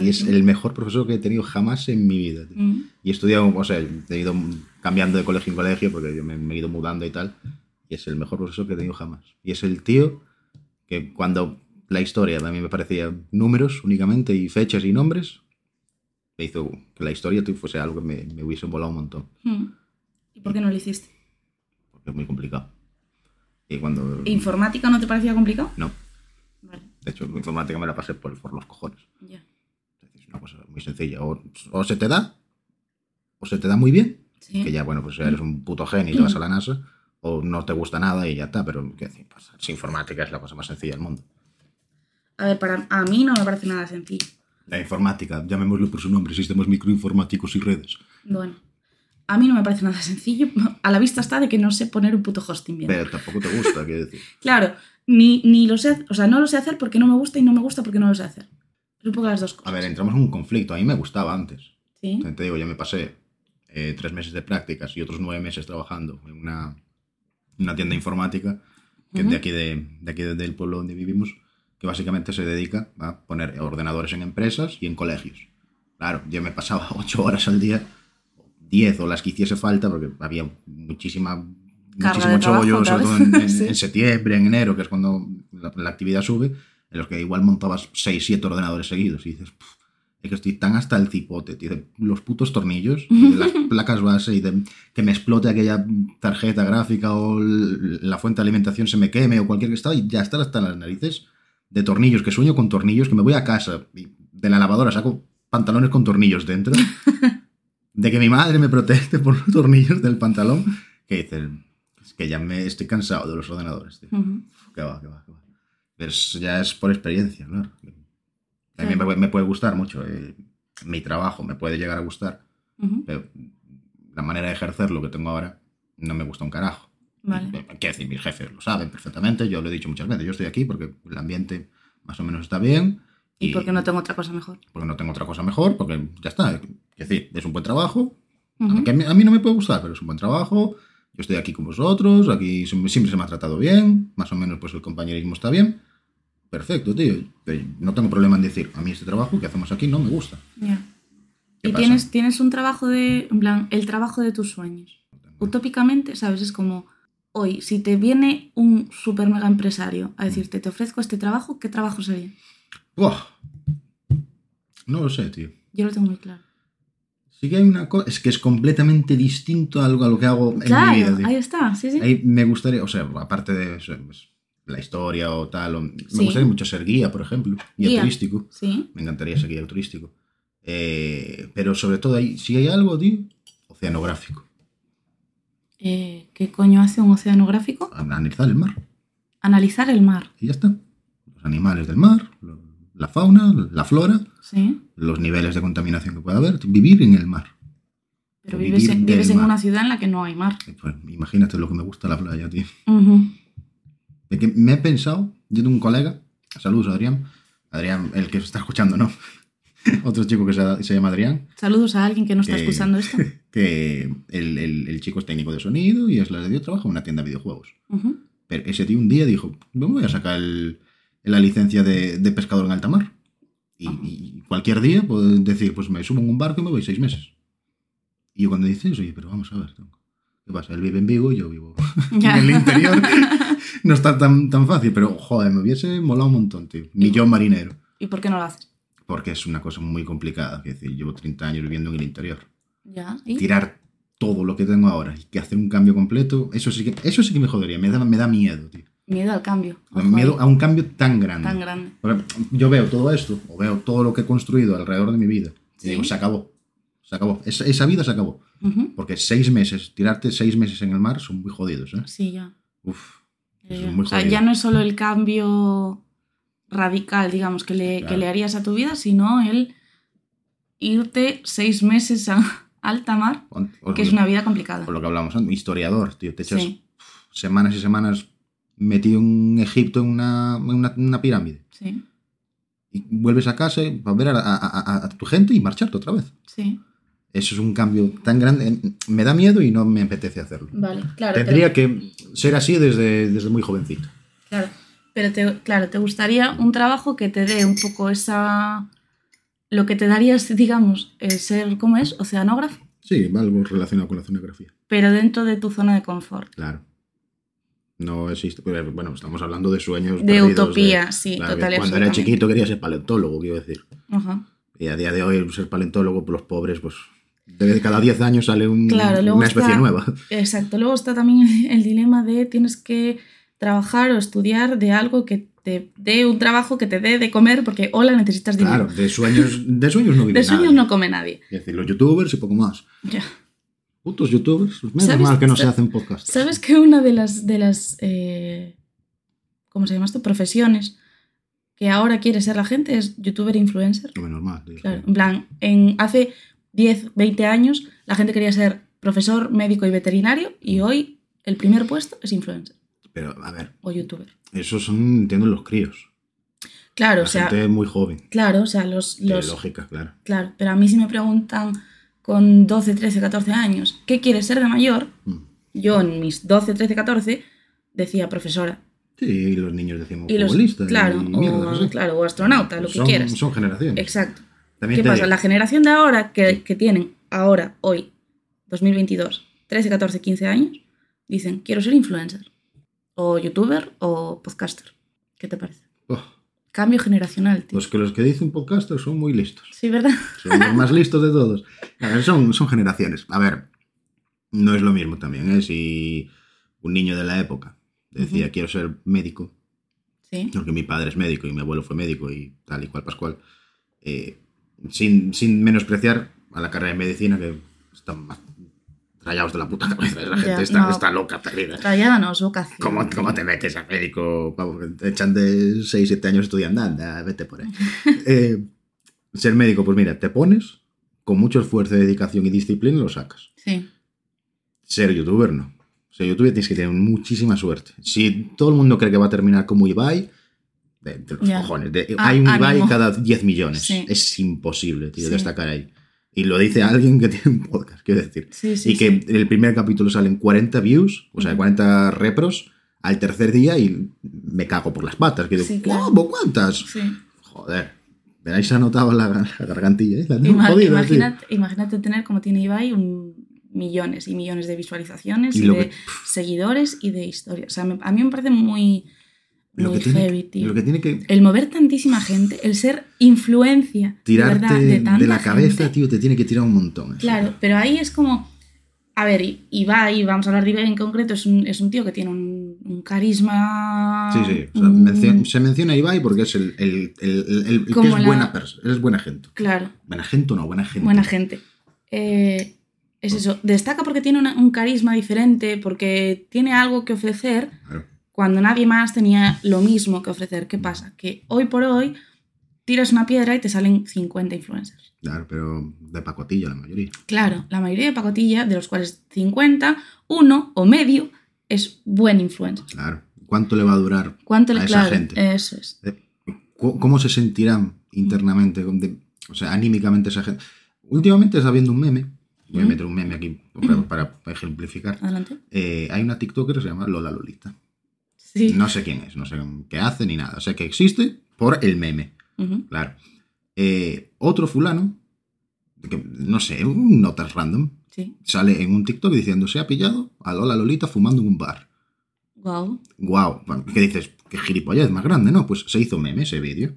Y es el mejor profesor que he tenido jamás en mi vida. tío. Mm, Y he estudiado, o sea, he ido cambiando de colegio en colegio porque yo me, me he ido mudando y tal. Y es el mejor profesor que he tenido jamás. Y es el tío que cuando la historia mí me parecía números únicamente y fechas y nombres, me hizo que la historia fuese algo que me, me hubiese volado un montón. mm. ¿Y por qué no lo hiciste? Porque es muy complicado. Y cuando... ¿Informática no te parecía complicado? No, Vale, de hecho, informática me la pasé por, por los cojones. ya. Es una cosa muy sencilla. O, o se te da, o se te da muy bien, Sí. que ya, bueno, pues eres un puto genio y te vas a la NASA, o no te gusta nada y ya está, pero qué decir, pues, si informática es la cosa más sencilla del mundo. A ver, para a mí no me parece nada sencillo. La informática, llamémoslo por su nombre, sistemas microinformáticos y redes. Bueno, a mí no me parece nada sencillo. A la vista está de que no sé poner un puto hosting bien. Pero tampoco te gusta, quiero decir. Claro, ni, ni lo sé, o sea, no lo sé hacer porque no me gusta y no me gusta porque no lo sé hacer. Es un poco las dos cosas. A ver, entramos en un conflicto. A mí me gustaba antes. ¿Sí? Te digo, ya me pasé eh, tres meses de prácticas y otros nueve meses trabajando en una, una tienda informática que es Ujú. de aquí, de, de aquí del pueblo donde vivimos, que básicamente se dedica a poner ordenadores en empresas y en colegios. Claro, yo me pasaba ocho horas al día, diez o las que hiciese falta, porque había muchísima, muchísimo chollo, sobre todo en, en- Sí. en septiembre, en enero, que es cuando la, la actividad sube, en los que igual montabas seis, siete ordenadores seguidos y dices, "Puf, es que estoy tan hasta el cipote, tío, de los putos tornillos, y de las placas base y de que me explote aquella tarjeta gráfica o la fuente de alimentación se me queme o cualquier que estado y ya está hasta las narices de tornillos, que sueño con tornillos, que me voy a casa y de la lavadora saco pantalones con tornillos dentro, de que mi madre me protege por los tornillos del pantalón, que dicen, es que ya me estoy cansado de los ordenadores, tío. Ujú. Que va, que va, que va. Pero ya es por experiencia, claro. A mí Claro. me, puede- me puede gustar mucho. eh, mi trabajo me puede llegar a gustar, pero la manera de ejercer lo que tengo ahora no me gusta un carajo. Vale. Quiero decir, mis jefes lo saben perfectamente, yo lo he dicho muchas veces, yo estoy aquí porque el ambiente más o menos está bien. ¿Y por qué no tengo otra cosa mejor? porque no tengo otra cosa mejor, porque ya está. Quiero decir, es un buen trabajo, Ujú. aunque a mí, a mí no me puede gustar, pero es un buen trabajo. Yo estoy aquí con vosotros, aquí siempre, se me ha tratado bien, más o menos pues el compañerismo está bien. Perfecto, tío. No tengo problema en decir, a mí este trabajo que hacemos aquí no me gusta. ¿Qué Y pasa? tienes, tienes un trabajo de, en plan, el trabajo de tus sueños. Utópicamente, ¿sabes? Es como, hoy, si te viene un super mega empresario a decirte, te ofrezco este trabajo, ¿qué trabajo sería? Buah. No lo sé, tío. Yo lo tengo muy claro. Sí que hay una cosa, es que es completamente distinto a algo, a lo que hago en claro, mi vida, tío. ahí está, sí, sí. Ahí me gustaría, o sea, aparte de eso, pues, la historia o tal. o- Me Sí. gustaría mucho ser guía, por ejemplo, guía, Guía. turístico. Sí. Me encantaría ser guía turístico. Eh, pero sobre todo, hay, si hay algo, tío, oceanográfico. Eh, ¿Qué coño hace un oceanográfico? Analizar el mar. Analizar el mar. Y ya está. Los animales del mar, la fauna, la flora, Sí. los niveles de contaminación que pueda haber. Vivir en el mar. Pero vives, en, vives en una ciudad en la que no hay mar. Pues, imagínate lo que me gusta la playa, tío. De que me he pensado, yo tengo un colega, saludos Adrián, Adrián, el que está escuchando, ¿no? Otro chico que se, se llama Adrián, Saludos a alguien que no está Eh, escuchando esto. que el, el- el chico es técnico de sonido y es la de Dios, trabaja en una tienda de videojuegos. Ujú. Pero ese tío un día dijo, me voy a sacar el- la licencia de, de pescador en alta mar. Y, y cualquier día puedo decir, pues me subo en un barco y me voy seis meses. Y yo cuando dice eso, oye, pero vamos a ver, ¿qué pasa? Él vive en Vigo y yo vivo en el interior. no está tan, tan fácil, pero joder, me hubiese molado un montón, tío. Ni yo marinero. ¿Y por qué no lo haces? Porque es una cosa muy complicada. Es decir, llevo 30 años viviendo en el interior. Ya. ¿Y? Tirar todo lo que tengo ahora y que hacer un cambio completo, eso sí que, eso sí que me jodería. Me da, me da miedo, tío. Miedo al cambio. Miedo a un cambio tan grande. Tan grande. Porque yo veo todo esto, o veo todo lo que he construido alrededor de mi vida, y digo, se acabó. Se acabó. Esa, esa vida se acabó. Porque seis meses, tirarte seis meses en el mar son muy jodidos, ¿eh? Sí, ya. Uf. Eso Eh, es muy o sea, jodido. ya no es solo el cambio radical, digamos, que le, Claro. que le harías a tu vida, sino el irte seis meses a alta mar, O- o que es una vida complicada. o lo que hablábamos antes, historiador, tío. Te echas Sí, semanas y semanas metido en Egipto en una, en una, en una pirámide. sí, Y vuelves a casa y- a ver a, a- a- a tu gente y marcharte otra vez. sí. Eso es un cambio tan grande. Me da miedo y no me apetece hacerlo. Vale, claro. Tendría pero, que ser así desde, desde muy jovencito. claro, pero te, claro, te gustaría un trabajo que te dé un poco esa... Lo que te darías, digamos, eh, ser, ¿cómo es? Oceanógrafo, Sí, algo relacionado con la oceanografía. pero dentro de tu zona de confort. Claro. No existe. Bueno, estamos hablando de sueños. De utopía, sí, claro, total Cuando era chiquito quería ser paleontólogo, quiero decir. Ajá. Y a día de hoy, ser paleontólogo, pues los pobres, pues. De cada 10 años sale un- Claro, una especie está- nueva. Exacto. Luego está también el dilema de tienes que trabajar o estudiar de algo que te dé un trabajo que te dé de comer, porque hola, necesitas dinero. Claro, de sueños, de sueños no vive de sueños nadie. no come nadie. Es decir, los youtubers y poco más. Ya. Putos youtubers. Menos ¿Sabes- mal que no se hacen podcasts. ¿Sabes que una de las, de las eh, ¿cómo se llama esto? Profesiones que ahora quiere ser la gente es youtuber e influencer. No, normal. tío. Claro, en plan, en, hace 10, 20 años la gente quería ser profesor, médico y veterinario y hoy el primer puesto es influencer Pero, a ver, o youtuber. esos son, entiendo, los críos. Claro, La o sea, gente muy joven. claro, o sea, los, De los lógica, claro. Claro, pero a mí si me preguntan con 12, 13, 14 años, ¿qué quieres ser de mayor? Mm. Yo en mis 12, 13, 14 decía profesora. Sí, y los niños decimos Y los, futbolista. claro, y mierda, o, no claro, o astronauta, lo que son, quieras. Son generaciones. Exacto. También ¿Qué pasa? digo, La generación de ahora, que, que tienen ahora, hoy, 2022, 13, 14, 15 años, dicen, quiero ser influencer, o youtuber, o podcaster. ¿Qué te parece? oh, Cambio generacional, tío. los que los que dicen podcaster son muy listos. Sí, ¿verdad? Son los más listos de todos. A ver, son, son generaciones. A ver, no es lo mismo también, ¿eh? Si un niño de la época decía, quiero ser médico, Sí. porque mi padre es médico y mi abuelo fue médico y tal y cual pascual, eh, sin, sin menospreciar a la carrera de medicina que están rayados de la puta cabeza. La Ya, gente está, no. está loca, perdida. Es vocación. ¿Cómo, ¿Cómo te metes a médico? Vamos, te echan de 6, 7 años estudiando, anda, vete por ahí. Eh, ser médico, pues mira, te pones, con mucho esfuerzo, dedicación y disciplina lo sacas. Sí. Ser youtuber no. Ser youtuber tienes que tener muchísima suerte. Si todo el mundo cree que va a terminar como Ibai, de, de los cojones. de- Ah, hay un Ibai cada 10 millones. Sí. Es imposible, tío, Sí. destacar ahí. Y lo dice alguien que tiene un podcast, quiero decir. Sí, sí, y que en el primer capítulo salen 40 views, o sea, Ujú. 40 repros, al tercer día y me cago por las patas. Que digo, Sí, claro. ¿cómo? ¿Cuántas? Sí. Joder. Veráis, ha notado la, la gargantilla, ¿eh? La tengo Ima- jodida, imagínate, imagínate tener como tiene Ibai un millones y millones de visualizaciones Y y, de que- seguidores y de historia. O sea, me- a mí me parece muy, Lo muy que, tiene, heavy, tío. lo que tiene que El mover tantísima gente, el ser influencia de, tirarte verdad, de, la cabeza, gente. tío, te tiene que tirar un montón. eso. Claro, pero ahí es como. A ver, Ibai, vamos a hablar de Ibai en concreto, es un, es un tío que tiene un, un carisma. Sí, sí. o sea, un- mencio- se menciona a Ibai porque es el, el, el- el- el que es la- buena persona. Es buena gente. Claro, Buena gente o no, buena gente. buena gente. Eh, es eso, destaca porque tiene una- un carisma diferente, porque tiene algo que ofrecer Claro. Cuando nadie más tenía lo mismo que ofrecer. ¿Qué pasa? Que hoy por hoy tiras una piedra y te salen 50 influencers. Claro, pero de pacotilla la mayoría. Claro, la mayoría de pacotilla, de los cuales 50, uno o medio es buen influencer. Claro. ¿Cuánto le va a durar ¿Cuánto le a esa claro, gente? Eso es. ¿Cómo cómo se sentirán internamente? o sea, anímicamente esa gente. Últimamente está viendo un meme. Voy a Ujú. meter un meme aquí para, para ejemplificar. Adelante. Eh, hay una TikToker que se llama Lola Lolita. Sí. No sé quién es, no sé qué hace ni nada. Sé que existe por el meme. Claro. Eh, otro fulano, que, no sé, un notas random, Sí. sale en un TikTok diciendo se ha pillado a Lola Lolita fumando en un bar. Wow. Guau, ¿qué dices? Qué gilipollez más grande, ¿no? Pues se hizo meme ese vídeo.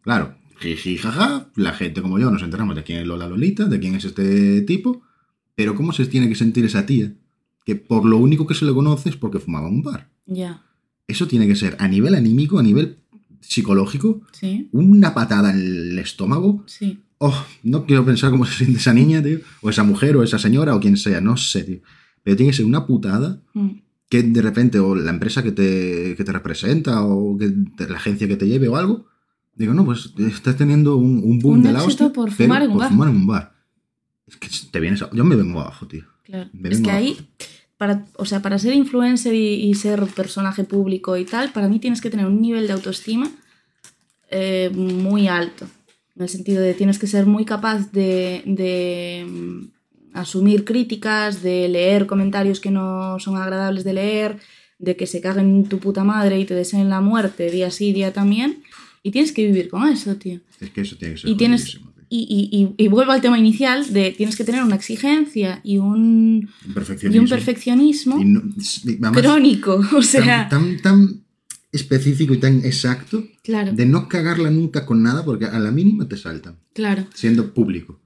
Claro, jiji, jaja, la gente como yo nos enteramos de quién es Lola Lolita, de quién es este tipo, pero ¿cómo se tiene que sentir esa tía? Que por lo único que se le conoce es porque fumaba en un bar. Ya. Eso tiene que ser a nivel anímico, a nivel psicológico, Sí. una patada en el estómago. Sí. Oh, no quiero pensar cómo se siente esa niña, tío, o esa mujer, o esa señora, o quien sea, no sé, tío. Pero tiene que ser una putada Mm. que de repente, o la empresa que te, que te representa, o que te- la agencia que te lleve, o algo, digo, no, pues estás teniendo un, un boom Un de la hostia, por fumar en un por bar. fumar en un bar. Es que te vienes a- Yo me vengo abajo, tío. Claro. Me Es vengo que ahí, abajo. Para, o sea, para ser influencer y, y ser personaje público y tal, para mí tienes que tener un nivel de autoestima eh, muy alto. En el sentido de tienes que ser muy capaz de, de, mm, asumir críticas, de leer comentarios que no son agradables de leer, de que se caguen en tu puta madre y te deseen la muerte día sí, día también. Y tienes que vivir con eso, tío. Es que eso tiene que ser Y tienes. Y, y, y, y vuelvo al tema inicial de tienes que tener una exigencia y un, Un y perfeccionismo. un perfeccionismo no- además, crónico. O sea, tan, tan, tan específico y tan exacto claro, de no cagarla nunca con nada porque a la mínima te saltan, claro. siendo público.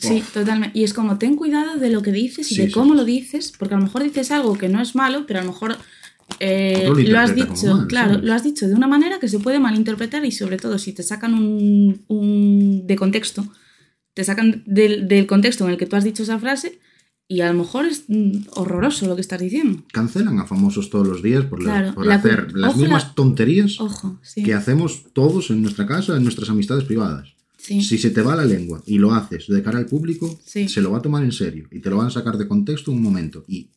Sí, totalmente. Y es como, ten cuidado de lo que dices y Sí, de sí, cómo sí. lo dices, porque a lo mejor dices algo que no es malo, pero a lo mejor eh, lo has dicho, mal, claro, ¿sabes? lo has dicho de una manera que se puede malinterpretar y sobre todo si te sacan un, un- de contexto, te sacan del, del contexto en el que tú has dicho esa frase y a lo mejor es mm, horroroso lo que estás diciendo. Cancelan a famosos todos los días por, la- Claro, por la hacer las ojo, mismas tonterías Ojo, sí. que hacemos todos en nuestra casa, en nuestras amistades privadas. sí. Si se te va la lengua y lo haces de cara al público, Sí. se lo va a tomar en serio y te lo van a sacar de contexto un momento y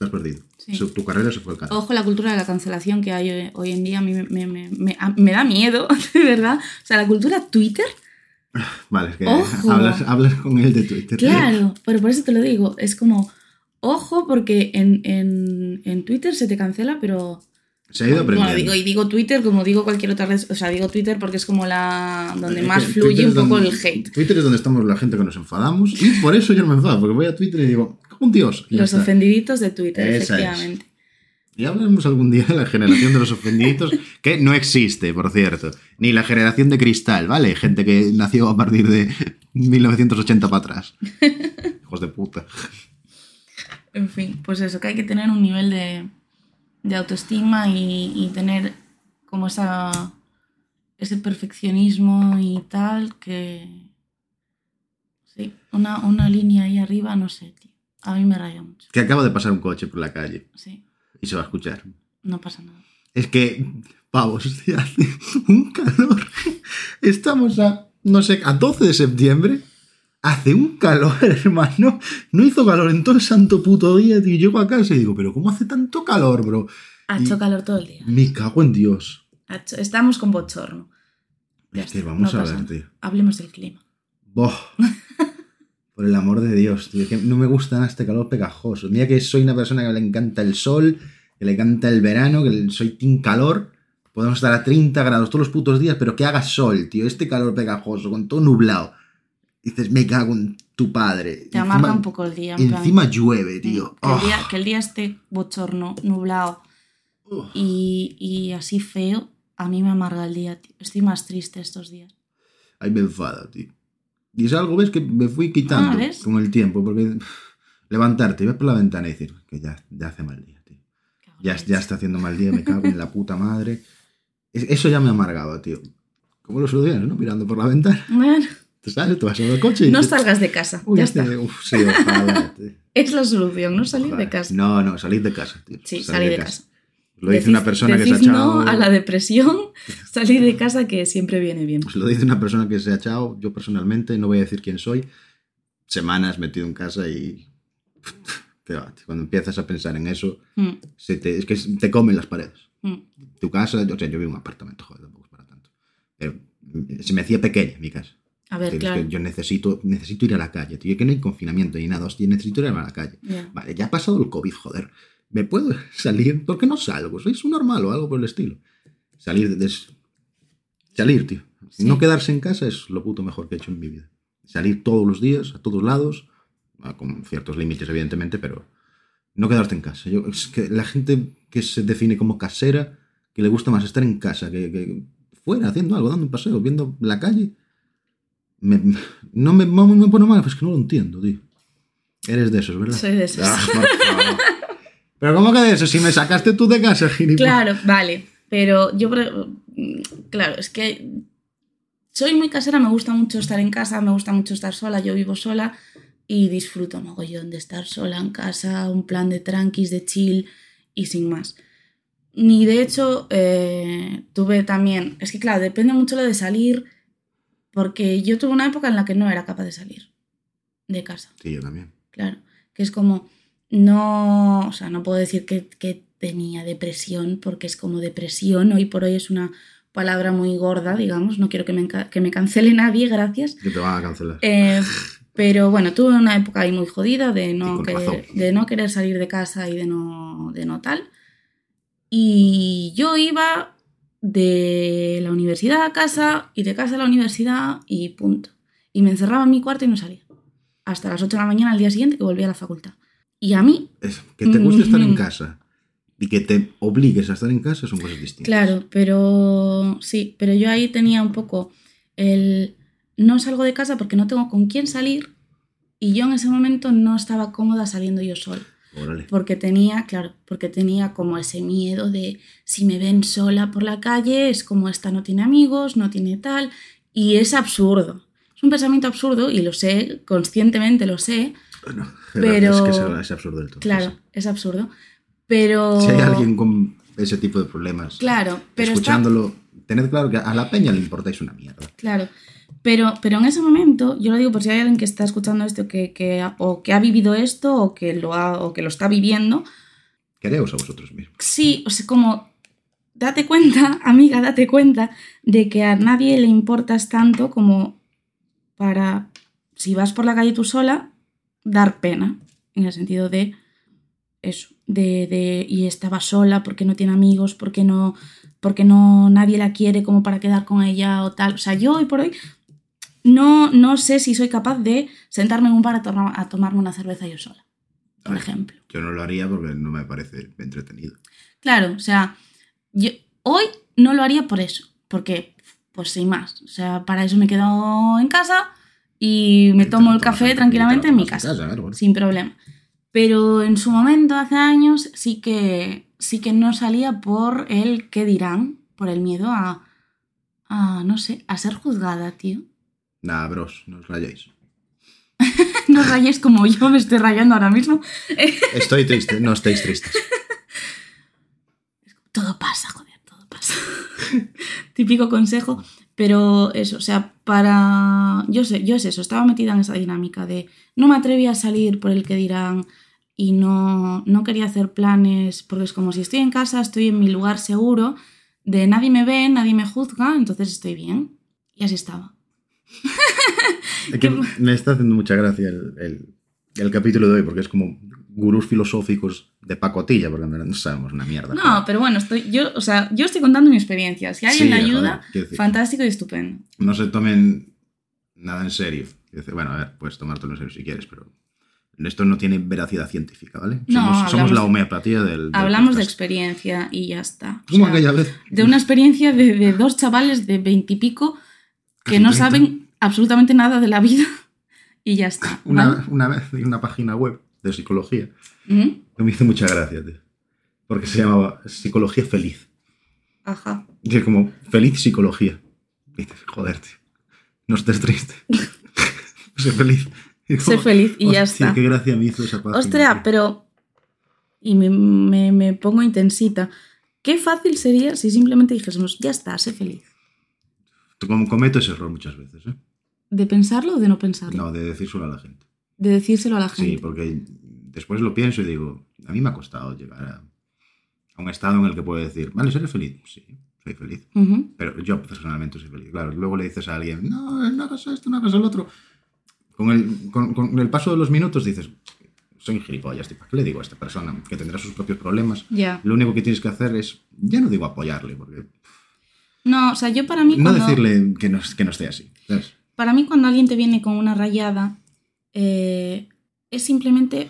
estás perdido. Sí. Se- tu carrera se fue al carajo. Ojo la cultura de la cancelación que hay hoy, en día, a mí me, me- me- me- da miedo, de verdad. O sea, la cultura Twitter, Vale, es que hablas, hablas con él de Twitter. claro, pero por eso te lo digo, es como, ojo, porque en, en- en Twitter se te cancela, pero... Se ha ido Bueno, aprendiendo. digo, y digo Twitter como digo cualquier otra red, o sea, digo Twitter porque es como la donde Es más fluye un poco donde- el hate. Twitter es donde estamos la gente que nos enfadamos y por eso yo no me enfado, porque voy a Twitter y digo, un dios. ya Los está. ofendiditos de Twitter, Esa es. efectivamente. Y hablaremos algún día de la generación de los ofendiditos, que no existe, por cierto. Ni la generación de cristal, ¿vale? Gente que nació a partir de 1980 para atrás. Hijos de puta. En fin, pues eso, que hay que tener un nivel de, de autoestima y, y tener como esa, ese perfeccionismo y tal que... Sí, una, una línea ahí arriba, no sé. A mí me raya mucho. Que acaba de pasar un coche por la calle Sí, y se va a escuchar. no pasa nada. Es que, pavos, hace un calor. Estamos a, no sé, a 12 de septiembre. Hace un calor, hermano. No hizo calor en todo el santo puto día, tío. Llego a casa y digo, pero ¿cómo hace tanto calor, bro? Ha hecho calor todo el día. Me cago en Dios. Hecho- estamos con bochorno. Es que vamos no a ver, tío. Hablemos del clima. Boh. Por el amor de Dios, tío. Que no me gusta nada este calor pegajoso. Mira que soy una persona que le encanta el sol, que le encanta el verano, que soy team calor. Podemos estar a 30 grados todos los putos días, pero que haga sol, tío. Este calor pegajoso, con todo nublado. Dices, me cago en tu padre. Te amarga un poco el día. en plan, Encima llueve, tío. Que, el día, que el día esté bochorno, nublado y, y así feo, a mí me amarga el día. tío. Estoy más triste estos días. Ahí me enfada, tío. Y es algo, ves, que me fui quitando Ah, ¿ves? con el tiempo, porque levantarte y ver por la ventana y decir que ya, ya hace mal día, tío. Ya, ya está haciendo mal día, me cago en la puta madre. Es- Eso ya me ha amargado, tío. ¿Cómo lo solucionas, no? Mirando por la ventana. Bueno, Te sales, te vas en el coche y... no te- salgas de casa. Uy, ya este- está. uf, sí, ojalá. Es la solución, no salir de Joder. casa. No, no, salid de casa, tío. Sí, Salid salir de casa. Lo dice una persona que se ha echado... no a la depresión, salir de casa que siempre viene bien. Pues lo dice una persona que se ha echado, yo personalmente, no voy a decir quién soy, semanas metido en casa y... Cuando empiezas a pensar en eso, Mm, se te- es que te comen las paredes. mm. Tu casa, o sea, yo vivo en un apartamento, joder, tampoco es para tanto. Pero mm, se me hacía pequeña mi casa. A ver, Es que claro. yo necesito, necesito ir a la calle, tío. Que no hay confinamiento ni nada, hostia, necesito ir a la calle. Ya. Vale, ya ha pasado el COVID, joder. ¿Me puedo salir? ¿Por qué no salgo? ¿Soy un normal o algo por el estilo? Salir de... Salir, tío. Sí. No quedarse en casa es lo puto mejor que he hecho en mi vida. Salir todos los días, a todos lados, ah, con ciertos límites, evidentemente, pero no quedarte en casa. Yo, es que la gente que se define como casera, que le gusta más estar en casa que, que fuera, haciendo algo, dando un paseo, viendo la calle, me- no, me, me pone mal, es que no lo entiendo, tío. Eres de esos, ¿verdad? Soy de esos. Ah. Pero ¿cómo que de eso? Si me sacaste tú de casa, gilipollas. Claro, vale. Pero yo, claro, es que soy muy casera, me gusta mucho estar en casa, me gusta mucho estar sola, yo vivo sola y disfruto mogollón de estar sola en casa, un plan de tranquis, de chill y sin más. Ni de hecho eh, tuve también, es que claro, depende mucho lo de salir, porque yo tuve una época en la que no era capaz de salir de casa. Sí, yo también. Claro, que es como, no, o sea, no puedo decir que, que tenía depresión, porque es como depresión, hoy por hoy es una palabra muy gorda, digamos, no quiero que me, que me cancele nadie, gracias. Que te van a cancelar. Eh, pero bueno, tuve una época ahí muy jodida no, querer, de no querer salir de casa y de no, de no tal. Y yo iba de la universidad a casa y de casa a la universidad y punto. Y me encerraba en mi cuarto y no salía. Hasta las 8 de la mañana al día siguiente que volvía a la facultad. Y a mí, Es- que te guste estar en casa y que te obligues a estar en casa son cosas distintas. claro, pero sí, pero yo ahí tenía un poco el no salgo de casa porque no tengo con quién salir y yo en ese momento no estaba cómoda saliendo yo sola. Órale. Porque tenía, claro, porque tenía como ese miedo de si me ven sola por la calle, es como esta no tiene amigos, no tiene tal, y es absurdo. Es un pensamiento absurdo y lo sé, conscientemente lo sé, Bueno, Pero- Es que es, es absurdo del todo. claro, es absurdo. Pero... Si hay alguien con ese tipo de problemas, Claro, pero está- escuchándolo, tened claro que a la peña le importáis una mierda. Claro, pero, pero en ese momento, yo lo digo por si hay alguien que está escuchando esto que, que o que ha vivido esto o que lo, ha, o que lo está viviendo, Quereos a vosotros mismos. sí, o sea, como date cuenta, amiga, date cuenta de que a nadie le importas tanto como para, si vas por la calle tú sola, dar pena, en el sentido de eso, de, de y estaba sola porque no tiene amigos, porque no, porque no nadie la quiere como para quedar con ella o tal. O sea, yo hoy por hoy no, no sé si soy capaz de sentarme en un bar a, a tomarme una cerveza yo sola, por Ay. ejemplo. Yo no lo haría porque no me parece entretenido. Claro, o sea, yo hoy no lo haría por eso, porque, pues sin más, o sea, para eso me quedo en casa y me tomo el café en- tranquilamente te en mi casa, sin problema. Pero en su momento, hace años, sí que, sí que no salía por el qué dirán, por el miedo a, a, no sé, a ser juzgada, tío. Nah, bros, no os rayéis. No rayes como yo me estoy rayando ahora mismo. Estoy triste, no estéis tristes. todo pasa, joder, todo pasa. Típico consejo, pero eso, o sea, para... Yo sé, yo es eso, estaba metida en esa dinámica de no me atreví a salir por el que dirán y no, no quería hacer planes, porque es como si estoy en casa, estoy en mi lugar seguro, de nadie me ve, nadie me juzga, entonces estoy bien. Y así estaba. Es que me está haciendo mucha gracia el, el- el capítulo de hoy porque es como gurús filosóficos de pacotilla, porque en no sabemos una mierda. No, pero bueno, estoy, yo, o sea, yo estoy contando mi experiencia. Si alguien Sí, le joder, ayuda, decir. fantástico y estupendo. no se tomen nada en serio. Bueno, a ver, puedes tomártelo en serio si quieres, pero esto no tiene veracidad científica, ¿vale? No, somos, somos hablamos- la homeopatía del. del Hablamos de podcast. experiencia y ya está. O sea, aquella vez. de una experiencia de, de dos chavales de veintipico que no 30. saben absolutamente nada de la vida y ya está. Una, ¿vale? una vez vi una página web de psicología que me hizo mucha gracia, tío. porque se llamaba Psicología Feliz. Ajá. Y es como, feliz psicología. Y dices, joder, tío, no estés triste. sé feliz. Sé feliz y ya está. qué gracia me hizo esa página. Ostras, tío. pero. Y me, me- me pongo intensita. Qué fácil sería si simplemente dijésemos, ya está, sé feliz. Como cometo ese error muchas veces, ¿eh? ¿De pensarlo o de no pensarlo? No, de decir solo a la gente. De decírselo a la Sí, gente. porque después lo pienso y digo, a mí me ha costado llegar a, a un estado en el que puedo decir, vale, ¿seré feliz? Sí, soy feliz. Ujú. Pero yo personalmente soy feliz. Claro, luego le dices a alguien, no, no hagas esto, no hagas el otro. Con el, con, con el paso de los minutos dices, soy gilipollas, ¿para qué le digo a esta persona que tendrá sus propios problemas? Ya. Lo único que tienes que hacer es, ya no digo apoyarle, porque No, o sea, yo para mí. no cuando- decirle que no, que no esté así. ¿sabes? Para mí, cuando alguien te viene con una rayada, eh, es simplemente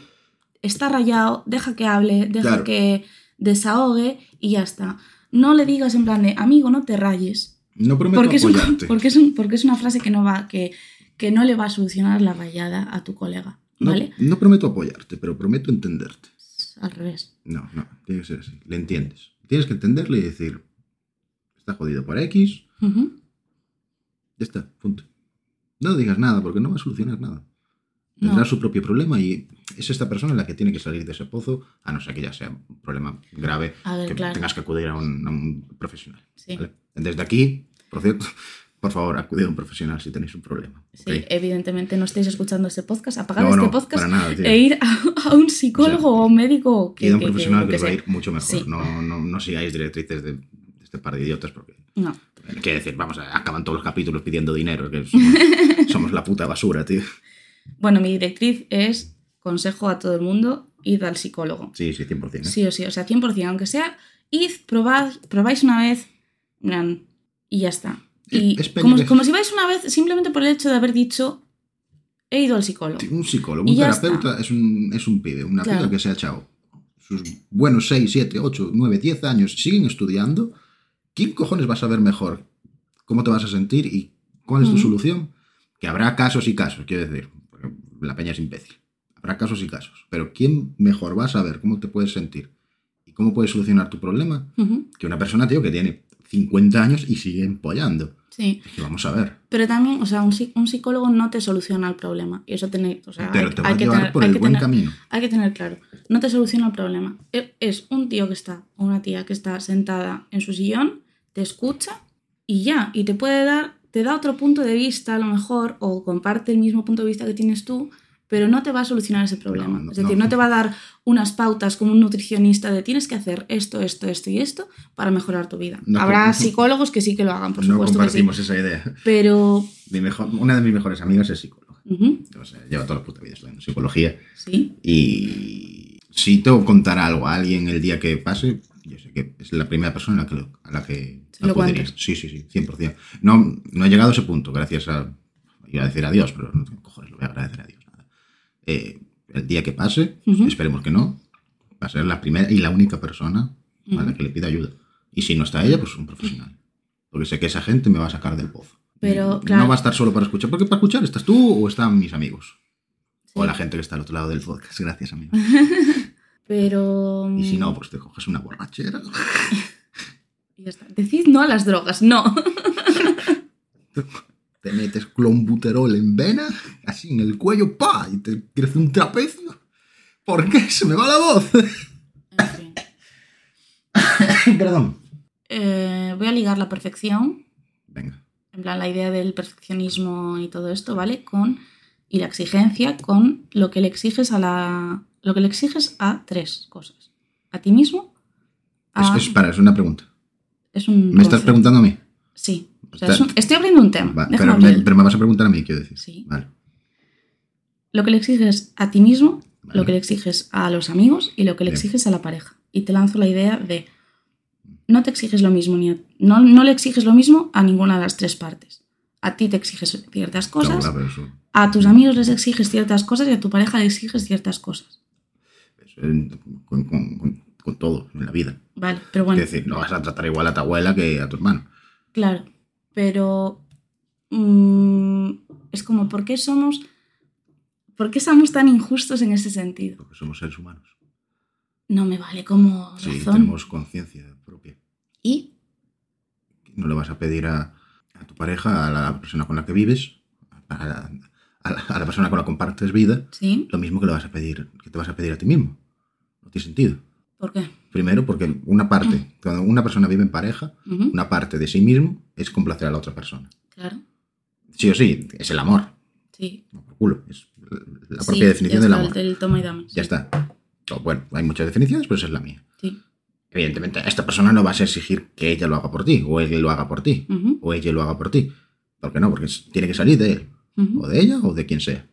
está rayado, deja que hable, deja Claro. que desahogue y ya está. No le digas en plan de amigo, no te rayes. No prometo Porque es, un- porque, es un- porque es una frase que no va, que, que no le va a solucionar la rayada a tu colega. No, ¿Vale? no prometo apoyarte, pero prometo entenderte. Al revés. No, no, tiene que ser así. Le entiendes. Tienes que entenderle y decir, está jodido por X, ya está, punto. No digas nada porque no va a solucionar nada. Tendrá No. su propio problema y es esta persona la que tiene que salir de ese pozo, a no ser que ya sea un problema grave, ver, que claro. tengas que acudir a un, a un profesional. Sí. ¿vale? Desde aquí, por cierto, por favor, acudid a un profesional si tenéis un problema. Sí, ¿ok? evidentemente no estáis escuchando este podcast, apagad No, este no, podcast nada, e ir a, a un psicólogo o un médico que, a un que- profesional que, que os va a sea. ir mucho mejor. Sí. No, no, no sigáis directrices de, de este par de idiotas porque No. Quiere decir, vamos, acaban todos los capítulos pidiendo dinero, que somos, somos la puta basura, tío. Bueno, mi directriz es consejo a todo el mundo, id al psicólogo. Sí, sí, 100%. ¿eh? Sí o sí, o sea, 100%, aunque sea, id, probad, probáis una vez y ya está. Y Es- es como, si vais una vez simplemente por el hecho de haber dicho, he ido al psicólogo. Un psicólogo, un terapeuta es un, es un pibe, una Claro. que se ha echado sus buenos 6, 7, 8, 9, 10 años, siguen estudiando. ¿Quién cojones va a saber mejor cómo te vas a sentir y cuál es tu solución? Que habrá casos y casos, quiero decir, la peña es imbécil. Habrá casos y casos, pero ¿quién mejor va a saber cómo te puedes sentir y cómo puedes solucionar tu problema que una persona, tío, que tiene 50 años y sigue empollando? Sí, Es que vamos a ver. pero también, o sea, un, un psicólogo no te soluciona el problema. Y eso tenéis, o sea, pero hay, te va hay a que llevar tener, por el buen tener- camino. Hay que tener claro, no te soluciona el problema. E- Es un tío que está, o una tía que está sentada en su sillón, te escucha y ya, y te puede dar, te da otro punto de vista a lo mejor, o comparte el mismo punto de vista que tienes tú, pero no te va a solucionar ese problema. No, no, es decir, no. no te va a dar unas pautas como un nutricionista de tienes que hacer esto, esto, esto y esto para mejorar tu vida. Habrá psicólogos que sí que lo hagan, por no supuesto que sí. compartimos esa idea. Pero, Mi mejor, una de mis mejores amigas es psicóloga. ujú, O sea, lleva toda la puta vida estudiando psicología. sí, Y si tengo que contar algo a alguien el día que pase, yo sé que es la primera persona a la que, a la que lo cuentas. Sí, sí, sí, 100%. No, no he llegado a ese punto, gracias a... Iba a decir adiós, pero no cojones, lo voy a agradecer a Dios. nada. Eh, el día que pase, Ujú. esperemos que no, va a ser la primera y la única persona a la que le pida ayuda. Y si no está ella, pues un profesional. Porque sé que esa gente me va a sacar del pozo. Pero, Mm, claro. No va a estar solo para escuchar. Porque para escuchar estás tú o están mis amigos. O Sí. la gente que está al otro lado del podcast. Gracias, amigo. pero... Y si no, pues te coges una borrachera. Y ya está. Decid no a las drogas, no. Te metes clombuterol en vena, así en el cuello, ¡pa! Y te crece un trapecio. ¿Por qué? Se me va la voz. Fin. Perdón. Eh, voy a ligar la perfección, Venga. en plan la idea del perfeccionismo y todo esto, ¿vale? Con y la exigencia con lo que le exiges a la lo que le exiges a tres cosas. A ti mismo. a- Es, es, para, es una pregunta. Es un ¿Me estás preguntando a mí? Sí. O sea, Está- es un- estoy abriendo un tema. Va, pero, me, pero me vas a preguntar a mí, quiero decir. Sí. Vale. Lo que le exiges a ti mismo, Vale. lo que le exiges a los amigos y lo que le Bien. exiges a la pareja. Y te lanzo la idea de no te exiges lo mismo ni a- no, no le exiges lo mismo a ninguna de las tres partes. A ti te exiges ciertas cosas, Claro, a tus amigos les exiges ciertas cosas y a tu pareja le exiges ciertas cosas. eso en- con, con- con- con todo en la vida. Vale, pero bueno, Es decir, no vas a tratar igual a tu abuela que a tu hermano. claro. Pero mm, es como, ¿por qué somos... ¿Por qué somos tan injustos en ese sentido? Porque somos seres humanos. no me vale como Sí, razón. tenemos conciencia propia. Y No le vas a pedir a, a tu pareja, a la persona con la que vives, a la, a la- a la persona con la que compartes vida, sí, lo mismo que le vas a pedir, que te vas a pedir a ti mismo. No tiene sentido. ¿Por qué? Primero, porque una parte, cuando una persona vive en pareja, una parte de sí mismo es complacer a la otra persona. Claro, Sí o sí, es el amor. sí. No, por culo. Es la Sí, propia definición del amor. el del toma y dame. Ya está. O, Bueno, hay muchas definiciones, pero esa es la mía. Sí. Evidentemente, esta persona no vas a exigir que ella lo haga por ti, o él lo haga por ti, o ella lo haga por ti. ¿Por qué no? Porque tiene que salir de él, o de ella, o de quien sea.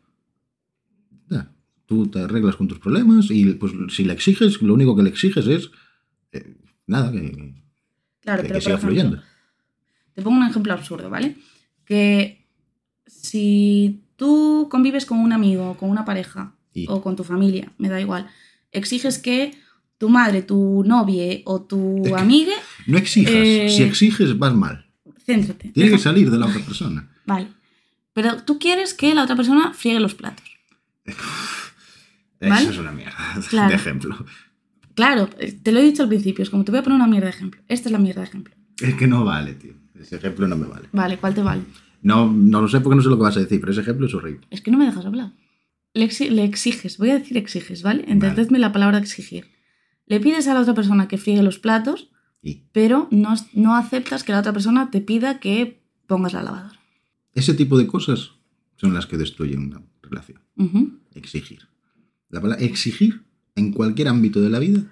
Tú te arreglas con tus problemas y pues si le exiges, lo único que le exiges es eh, nada, que, Claro, que- pero que por siga ejemplo, fluyendo. Te pongo un ejemplo absurdo, ¿vale? Que si tú convives con un amigo, con una pareja Y- o con tu familia, me da igual, exiges que tu madre, tu novia o tu Es que- amiga, No exijas. Eh, Si exiges, vas mal. céntrate. Tiene que salir de la otra persona. Vale. Pero tú quieres que la otra persona friegue los platos. ¿Vale? Eso es una mierda Claro. de ejemplo. Claro, eh, te lo he dicho al principio, es como te voy a poner una mierda de ejemplo. Esta es la mierda de ejemplo. Es que no vale, tío. Ese ejemplo no me vale. Vale, ¿cuál te vale? No, no lo sé porque no sé lo que vas a decir, pero ese ejemplo es horrible. Es que no me dejas hablar. Le, exi- le exiges, voy a decir exiges, ¿vale? Entendedme la palabra exigir. Le pides a la otra persona que friegue los platos, Y pero no, no aceptas que la otra persona te pida que pongas la lavadora. ese tipo de cosas son las que destruyen una relación. Exigir. La palabra exigir en cualquier ámbito de la vida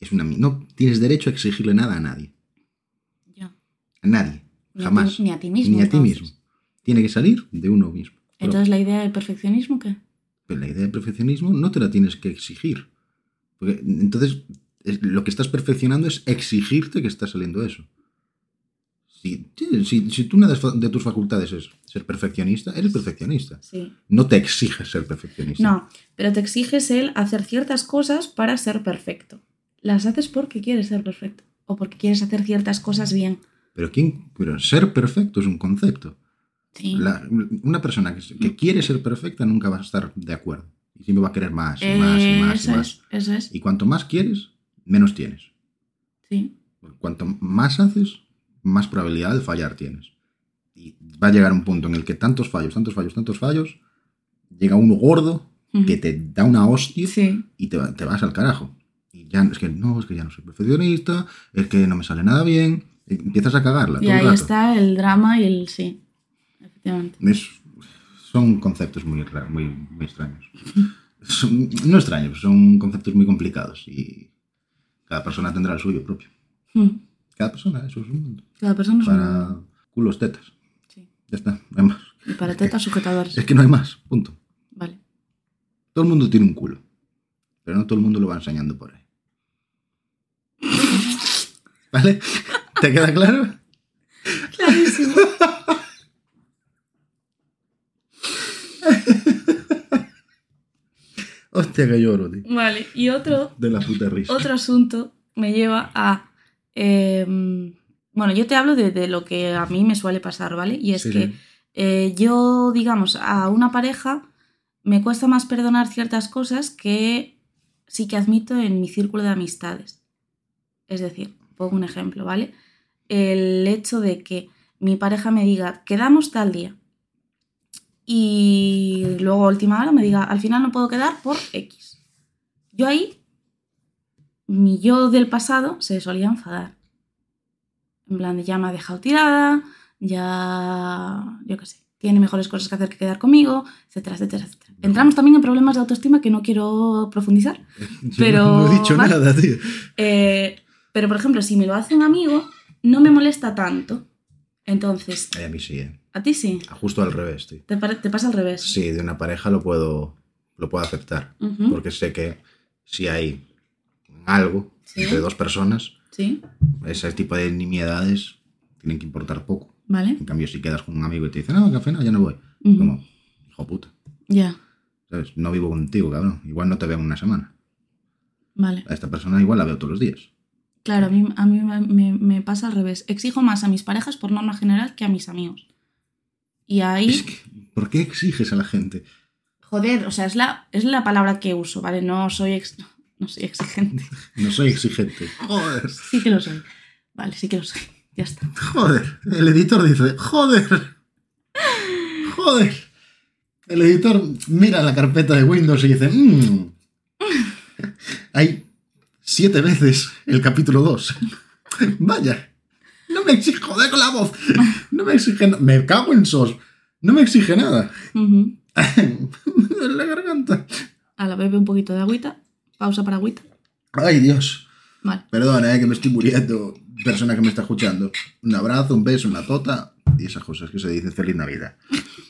es una No tienes derecho a exigirle nada a nadie. Ya. A nadie. Ni a Jamás. ti- ni a ti mismo, Ni a ti mismo. Tiene que salir de uno mismo. Entonces, ¿la idea de perfeccionismo qué? Pero la idea de perfeccionismo no te la tienes que exigir. Porque entonces es- lo que estás perfeccionando es exigirte que está saliendo eso. Si, si, si tú una de tus facultades es ser perfeccionista, eres perfeccionista. Sí. No te exiges ser perfeccionista. No, pero te exiges el hacer ciertas cosas para ser perfecto. Las haces porque quieres ser perfecto o porque quieres hacer ciertas cosas bien. Pero, ¿quién, pero ser perfecto es un concepto. Sí. La- una persona que, que quiere ser perfecta nunca va a estar de acuerdo. Y siempre va a querer más y más y más y más. es, eso es. Y cuanto más quieres, menos tienes. Sí. Cuanto más haces, más probabilidad de fallar tienes. Y va a llegar un punto en el que tantos fallos, tantos fallos, tantos fallos, llega uno gordo que te da una hostia Sí. y te, te vas al carajo. Y ya es que no, es que ya no soy perfeccionista, es que no me sale nada bien. Empiezas a cagarla Y todo el ahí rato. está el drama y el sí. Efectivamente. Es- son conceptos muy, muy, muy extraños. Son- no extraños, son conceptos muy complicados y cada persona tendrá el suyo propio. Mm. Cada persona, eso es un mundo. Cada persona es un Para mundo. culos tetas. Sí. Ya está, no hay más. Y para tetas sujetadores. Es que no hay más, punto. Vale. Todo el mundo tiene un culo, pero no todo el mundo lo va enseñando por ahí. ¿Vale? ¿Te queda claro? Clarísimo. Hostia, que lloro, tío. Vale. Y otro, De la puta risa. otro asunto me lleva a. eh, bueno, yo te hablo de, de lo que a mí me suele pasar, ¿vale? Y es Sí, que eh, yo, digamos, a una pareja me cuesta más perdonar ciertas cosas que sí que admito en mi círculo de amistades. Es decir, pongo un ejemplo, ¿vale? El hecho de que mi pareja me diga, quedamos tal día. Y luego a última hora me diga, al final no puedo quedar por X. Yo ahí, mi yo del pasado se solía enfadar. En plan, de ya me ha dejado tirada, ya, yo qué sé, tiene mejores cosas que hacer que quedar conmigo, etcétera, etcétera, etcétera. Entramos también en problemas de autoestima que no quiero profundizar. Yo pero- No he dicho vale. nada, tío. Eh, pero, por ejemplo, si me lo hace un amigo, no me molesta tanto. Entonces, Ay, a mí sí, ¿eh? a ti sí. Justo al revés, tío. Te, pasa al revés. Sí, de una pareja lo puedo, lo puedo aceptar. Porque sé que si hay algo Sí. entre dos personas, Sí, ese tipo de nimiedades tienen que importar poco. vale. En cambio, si quedas con un amigo y te dice, no, café, no, ya no voy. Ujú, Como, hijo puta, Ya, ¿sabes? No vivo contigo, cabrón. Igual no te veo en una semana. vale. A esta persona igual la veo todos los días. Claro, a mí, a mí me, me- me pasa al revés. Exijo más a mis parejas por norma general que a mis amigos. Y ahí, Es que, ¿por qué exiges a la gente? joder, o sea, es la, es la palabra que uso, ¿vale? No soy... ex- No soy exigente. No soy exigente. Joder. Sí que lo soy. Vale, sí que lo soy. Ya está. Joder. El editor dice, joder. Joder. El editor mira la carpeta de Windows y dice, mmm. Hay siete veces el capítulo 2. Vaya. No me exige, joder con la voz. No me exige nada. Me cago en sos. No me exige nada. Duele la garganta. A la bebe un poquito de agüita. Pausa para agüita. Ay, Dios. Vale. Perdona, eh, que me estoy muriendo. Persona que me está escuchando. Un abrazo, un beso, una tota y esas cosas que se dicen feliz Navidad.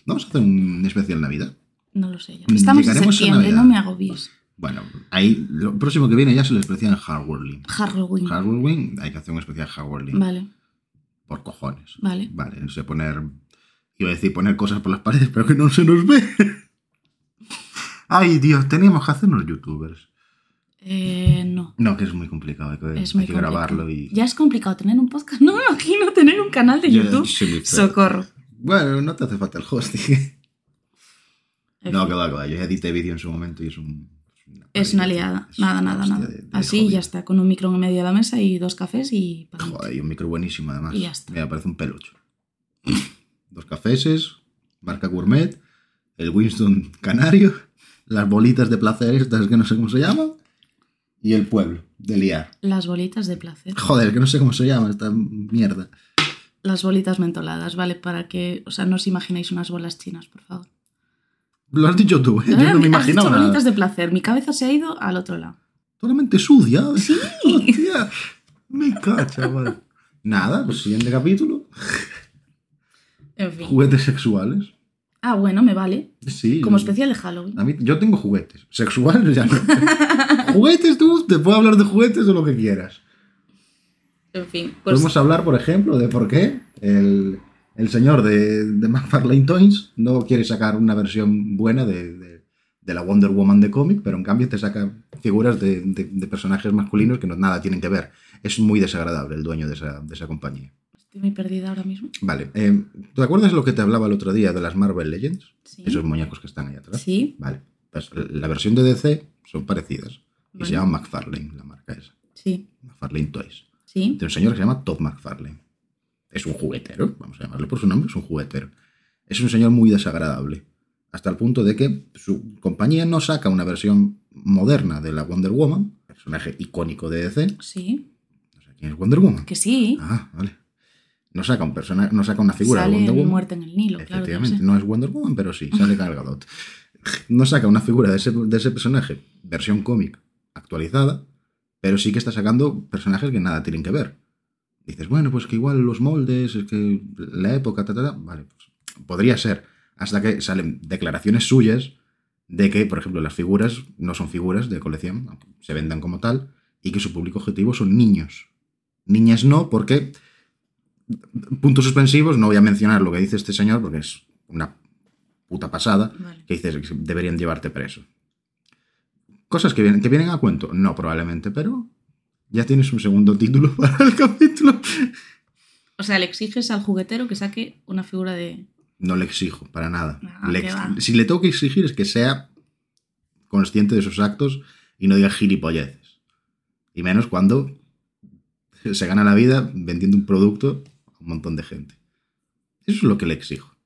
Vamos a hacer un especial Navidad. No lo sé. ya. Estamos en septiembre, no me agobies. Bueno, ahí lo próximo que viene ya es el especial Hardware Halloween. Hardware hay que hacer un especial Hardware Vale, Por cojones. vale. Vale, no sé poner. Iba a decir poner cosas por las paredes, pero que no se nos ve. Ay, Dios, teníamos que hacernos youtubers. Eh, no. No, que es muy complicado, hay que, Es muy hay que complicado. grabarlo y. Ya es complicado tener un podcast. No me imagino tener un canal de Yo YouTube. Socorro. Bueno, no te hace falta el hosting. No, que va, que va. Yo edité vídeo en su momento y es un. Es una liada. Es Nada, una nada, nada. de- de Así hobby. ya está, con un micro en medio de la mesa y dos cafés y Joder, y un micro buenísimo además. Y ya está. Mira, parece un pelucho. Dos cafeses, marca gourmet, el Winston canario, las bolitas de placer estas que no sé cómo se llaman, y el pueblo de liar. Las bolitas de placer. Joder, que no sé cómo se llama esta mierda. Las bolitas mentoladas, ¿vale? Para que, o sea, no os imaginéis unas bolas chinas, por favor. Lo has dicho tú, ¿eh? yo no me imaginaba nada. bolitas de placer. Mi cabeza se ha ido al otro lado. Totalmente sucia. Sí. Hostia, me cacha, chaval. Nada, pues siguiente capítulo. En fin. Juguetes sexuales. Ah, bueno, me vale. Sí. Como especial de Halloween. A mí, yo tengo juguetes. Sexuales ya no. juguetes tú, te puedo hablar de juguetes o lo que quieras. En fin, pues Podemos hablar, por ejemplo, de por qué el, el señor de, de McFarlane Toys no quiere sacar una versión buena de, de- de la Wonder Woman de cómic, pero en cambio te saca figuras de, de- de personajes masculinos que no, nada tienen que ver. Es muy desagradable el dueño de esa, de esa compañía. Estoy muy perdida ahora mismo. Vale, eh, ¿te acuerdas lo que te hablaba el otro día de las Marvel Legends? Sí. Esos muñecos que están ahí atrás. Sí. Vale, pues la versión de DC son parecidas. Y se llama McFarlane, la marca esa. Sí. McFarlane Toys. Sí. Tiene un señor que se llama Todd McFarlane. Es un juguetero, vamos a llamarle por su nombre, es un juguetero. Es un señor muy desagradable. Hasta el punto de que su compañía no saca una versión moderna de la Wonder Woman, personaje icónico de DC. Sí. No sé quién es Wonder Woman. Que sí. Ah, vale. No saca, un persona, no saca una figura Sale de Wonder Woman. muerte en el Nilo, Efectivamente, no es Wonder Woman, pero sí, sale Gal Gadot. No saca una figura de ese, de ese personaje, versión cómic actualizada, pero sí que está sacando personajes que nada tienen que ver. Dices, bueno, pues que igual los moldes, es que la época, ta, ta, ta. Vale, pues podría ser. Hasta que salen declaraciones suyas de que, por ejemplo, las figuras no son figuras de colección, se vendan como tal, y que su público objetivo son niños. Niñas no, porque puntos suspensivos, no voy a mencionar lo que dice este señor porque es una puta pasada, Vale. que dices que deberían llevarte preso. Cosas que vienen, que vienen a cuento, no probablemente, pero ya tienes un segundo título para el capítulo. O sea, le exiges al juguetero que saque una figura de. No le exijo, para nada. Ah, Le ex- si le tengo que exigir es que sea consciente de sus actos y no diga gilipolleces. Y menos cuando se gana la vida vendiendo un producto a un montón de gente. Eso es lo que le exijo.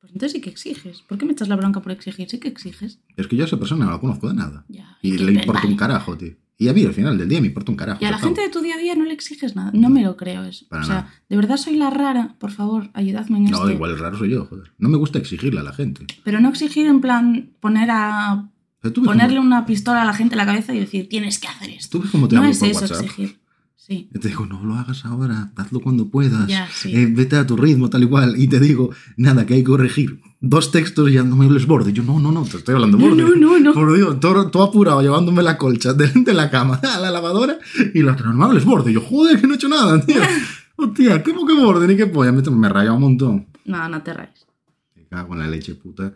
Pues entonces sí que exiges. ¿Por qué me echas la bronca por exigir? Sí que exiges. Es que yo a esa persona no la conozco de nada. Ya. Y le importa un carajo, tío. Y a mí al final del día me importa un carajo. Y a la gente de tu día a día no le exiges nada. No me lo creo eso. Para o sea, nada. de verdad soy la rara. Por favor, ayudadme en esto. No, igual el raro soy yo, joder. No me gusta exigirle a la gente. Pero no exigir en plan poner a. Ponerle una pistola a la gente en la cabeza y decir, tienes que hacer esto. tú ves cómo te No hablo es por eso WhatsApp. exigir. Sí. Yo te digo, no lo hagas ahora, hazlo cuando puedas. Ya, sí. Eh, vete a tu ritmo, tal y cual. Y te digo, nada, que hay que corregir. Dos textos y ya no me hables borde. Yo, no, no, no, te estoy hablando No, borde. no, no, no. Por Dios, todo, todo apurado, llevándome la colcha de, de la cama a la lavadora y la otra, no me hables borde. Yo, joder, que no he hecho nada, tío. Hostia, ¿cómo que borde? Ni qué polla. Me, me raya un montón. No, no te rayes. Me cago en la leche, puta.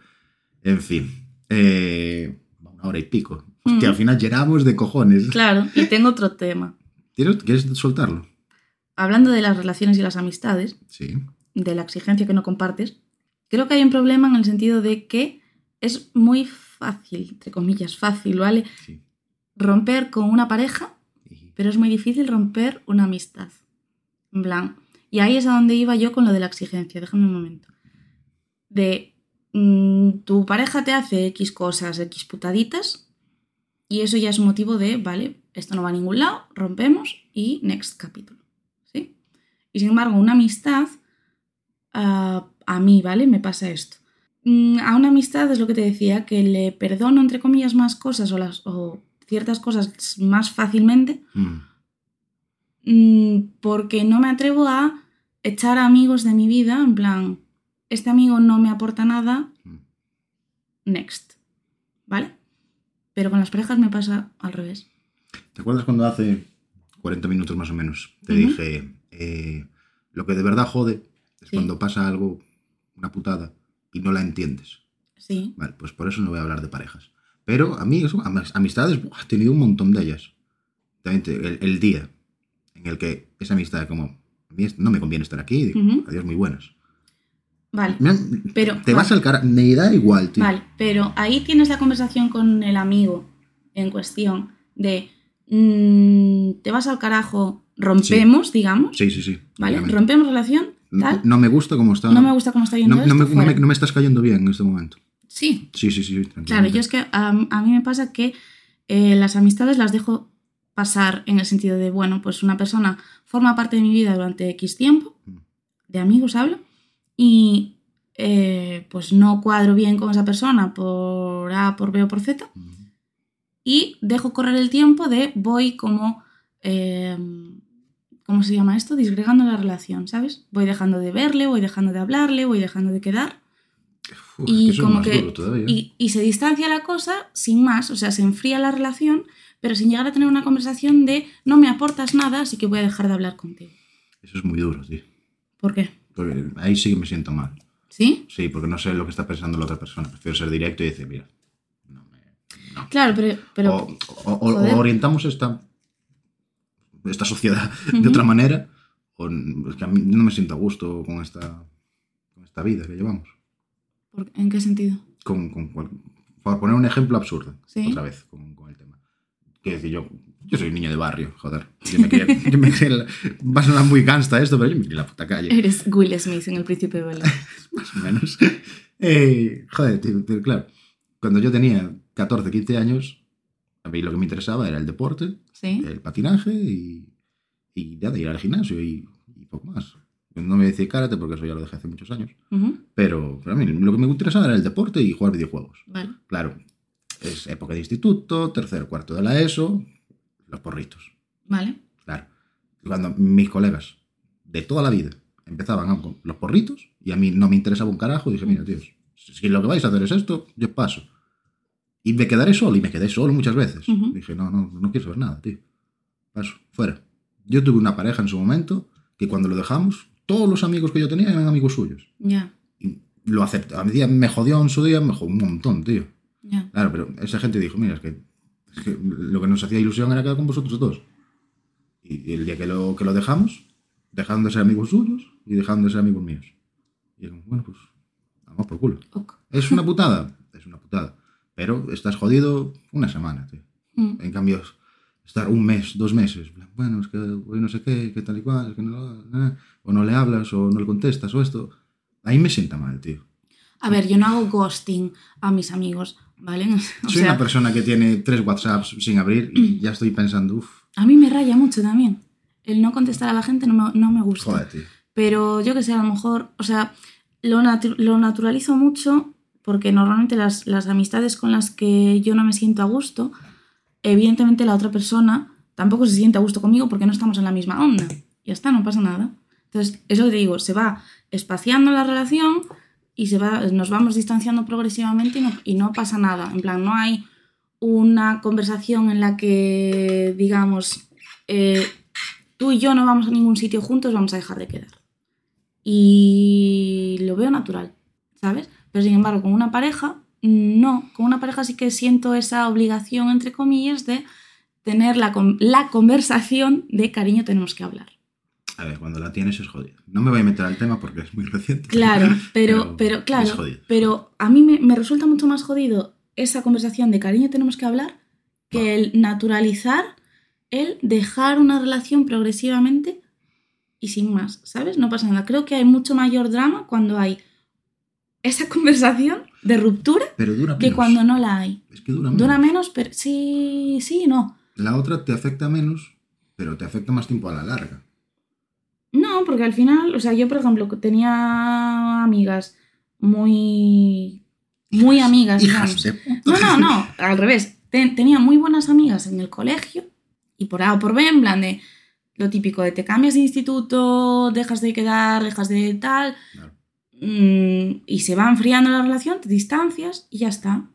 En fin. Eh, una hora y pico. Hostia, Mm. al final llegamos de cojones. Claro, y tengo otro tema. ¿Tienes- ¿Quieres soltarlo? Hablando de las relaciones y las amistades, Sí. de la exigencia que no compartes, creo que hay un problema en el sentido de que es muy fácil, entre comillas, fácil, ¿vale? Sí. romper con una pareja, pero es muy difícil romper una amistad. En plan, y ahí es a donde iba yo con lo de la exigencia, déjame un momento. De mm, tu pareja te hace X cosas, X putaditas, y eso ya es motivo de, vale, esto no va a ningún lado, rompemos y next capítulo. ¿Sí? Y sin embargo, una amistad, ah, a mí, ¿vale? Me pasa esto. Mm, a una amistad es lo que te decía, que le perdono, entre comillas, más cosas o, las, o ciertas cosas más fácilmente Mm. mm, porque no me atrevo a echar a amigos de mi vida, en plan, este amigo no me aporta nada, next. ¿Vale? Pero con las parejas me pasa al revés. ¿Te acuerdas cuando hace 40 minutos más o menos te dije eh, lo que de verdad jode es Sí. cuando pasa algo, una putada, y no la entiendes? Sí. Vale, pues por eso no voy a hablar de parejas. Pero a mí, eso, am- amistades, buah, he tenido un montón de ellas. También te- el, el día en el que esa amistad, como, a mí no me conviene estar aquí, digo, adiós, muy buenas. Vale. Pero- te vas al cara, me da igual, tío. Vale, pero ahí tienes la conversación con el amigo en cuestión de mm, te vas al carajo, rompemos, digamos, Sí, sí, sí. ¿vale? Rompemos relación, No, tal. no me gusta cómo está. No me gusta cómo está yendo no, me, no me- fuera. no me estás cayendo bien en este momento. Sí, Sí, sí, sí. Claro, yo es que a, a mí me pasa que eh, las amistades las dejo pasar en el sentido de, bueno, pues una persona forma parte de mi vida durante X tiempo, Mm. de amigos hablo, y eh, pues no cuadro bien con esa persona por A, por B o por Z, Ujú. Y dejo correr el tiempo de voy como, eh, ¿cómo se llama esto? Disgregando la relación, ¿sabes? Voy dejando de verle, voy dejando de hablarle, voy dejando de quedar. Uf, y que como que y, y se distancia la cosa sin más, o sea, se enfría la relación, pero sin llegar a tener una conversación de no me aportas nada, así que voy a dejar de hablar contigo. Eso es muy duro, tío. ¿Por qué? Porque ahí sí que me siento mal. ¿Sí? Sí, porque no sé lo que está pensando la otra persona. Prefiero ser directo y decir, mira. Claro, pero, pero o, o- o- orientamos esta, esta sociedad de Ujú. otra manera, o es que a mí no me siento a gusto con esta, con esta vida que llevamos. ¿por- ¿en qué sentido? Con, con cual- por poner un ejemplo absurdo, Sí. otra vez, con, con el tema. Quiero decir, yo, yo soy niño de barrio, joder. Yo me yo me va a sonar muy gangsta esto, pero yo me en la puta calle. Eres Will Smith en El Príncipe de Bel más o menos. Eh, joder, tío, tío, claro. Cuando yo tenía 14, 15 años, a mí lo que me interesaba era el deporte, ¿Sí? el patinaje y, y ya de ir al gimnasio y, y poco más. No me decía karate porque eso ya lo dejé hace muchos años. Ujú, Pero, pero a mí lo que me interesaba era el deporte y jugar videojuegos. Vale. Claro, es época de instituto, tercer, cuarto de la ESO, los porritos. Vale. Claro. Cuando mis colegas de toda la vida empezaban a- con los porritos y a mí no me interesaba un carajo, dije, mira, tíos, si lo que vais a hacer es esto, yo paso. Y me quedaré solo, y me quedé solo muchas veces. Ujú. Dije, no, no, no quiero saber nada, tío. Paso, fuera. Yo tuve una pareja en su momento que cuando lo dejamos, todos los amigos que yo tenía eran amigos suyos. Ya, Y lo acepté. A mí me jodió en su día, me jodió un montón, tío. ya. Claro, pero esa gente dijo, mira, es que, es que lo que nos hacía ilusión era quedar con vosotros dos. Y, y el día que lo, que lo dejamos, dejando de ser amigos suyos y dejando de ser amigos míos. Y bueno, pues, vamos por culo. Ok. ¿Es una putada? Es una putada. Pero estás jodido una semana, tío. Mm, En cambio, estar un mes, dos meses, bueno, es que hoy no sé qué, que tal y cual, es que no, eh, o no le hablas, o no le contestas, o esto. Ahí me sienta mal, tío. A ver, yo no hago ghosting a mis amigos, ¿vale? O Soy sea, una persona que tiene tres WhatsApps sin abrir y ya estoy pensando, uff, a mí me raya mucho también. El no contestar a la gente no me, no me gusta. joder, tío. Pero yo que sé, a lo mejor, o sea, lo, natu- lo naturalizo mucho porque normalmente las, las amistades con las que yo no me siento a gusto, evidentemente la otra persona tampoco se siente a gusto conmigo porque no estamos en la misma onda. Ya está, no pasa nada. Entonces, eso te digo, se va espaciando la relación y se va, nos vamos distanciando progresivamente y no, y no pasa nada. En plan, no hay una conversación en la que, digamos, eh, tú y yo no vamos a ningún sitio juntos, vamos a dejar de quedar. Y lo veo natural, ¿sabes? Pero sin embargo, con una pareja, no. Con una pareja sí que siento esa obligación, entre comillas, de tener la, la conversación de cariño, tenemos que hablar. A ver, cuando la tienes es jodido. No me voy a meter al tema porque es muy reciente. Claro, pero, Pero claro, pero a mí me, me resulta mucho más jodido esa conversación de cariño tenemos que hablar que el naturalizar, el dejar una relación progresivamente y sin más, ¿sabes? No pasa nada. Creo que hay mucho mayor drama cuando hay esa conversación de ruptura Pero dura menos. que cuando no la hay. Es que dura menos. Dura menos, pero sí, sí, y no. La otra te afecta menos, pero te afecta más tiempo a la larga. No, porque al final, o sea, yo por ejemplo tenía amigas muy, muy amigas, Hijas digamos. de puta. No, no, no, al revés. Ten- tenía muy buenas amigas en el colegio y por A o por B, en plan de lo típico de te cambias de instituto, dejas de quedar, dejas de tal, Claro. Mm, y se va enfriando la relación, te distancias y ya está.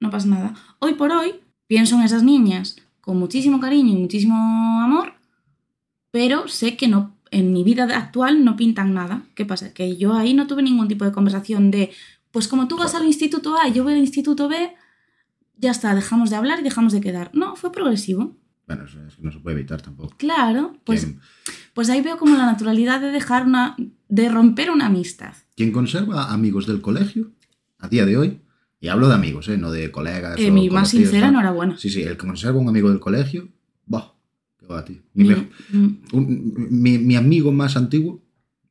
No pasa nada. Hoy por hoy pienso en esas niñas con muchísimo cariño y muchísimo amor, pero sé que no en mi vida actual no pintan nada. ¿Qué pasa? Que yo ahí no tuve ningún tipo de conversación de, pues como tú vas al instituto A y yo voy al instituto B, ya está, dejamos de hablar y dejamos de quedar. No, fue progresivo. Bueno, eso es que no se puede evitar tampoco. Claro, pues, pues ahí veo como la naturalidad de dejar una, de romper una amistad. quien conserva amigos del colegio, a día de hoy, y hablo de amigos, ¿eh? no de colegas. Eh, o mi más sincera ¿no? enhorabuena. Sí, sí, el que conserva un amigo del colegio, bah, qué va, tío. Mi, Mi- un- mi- mi amigo más antiguo,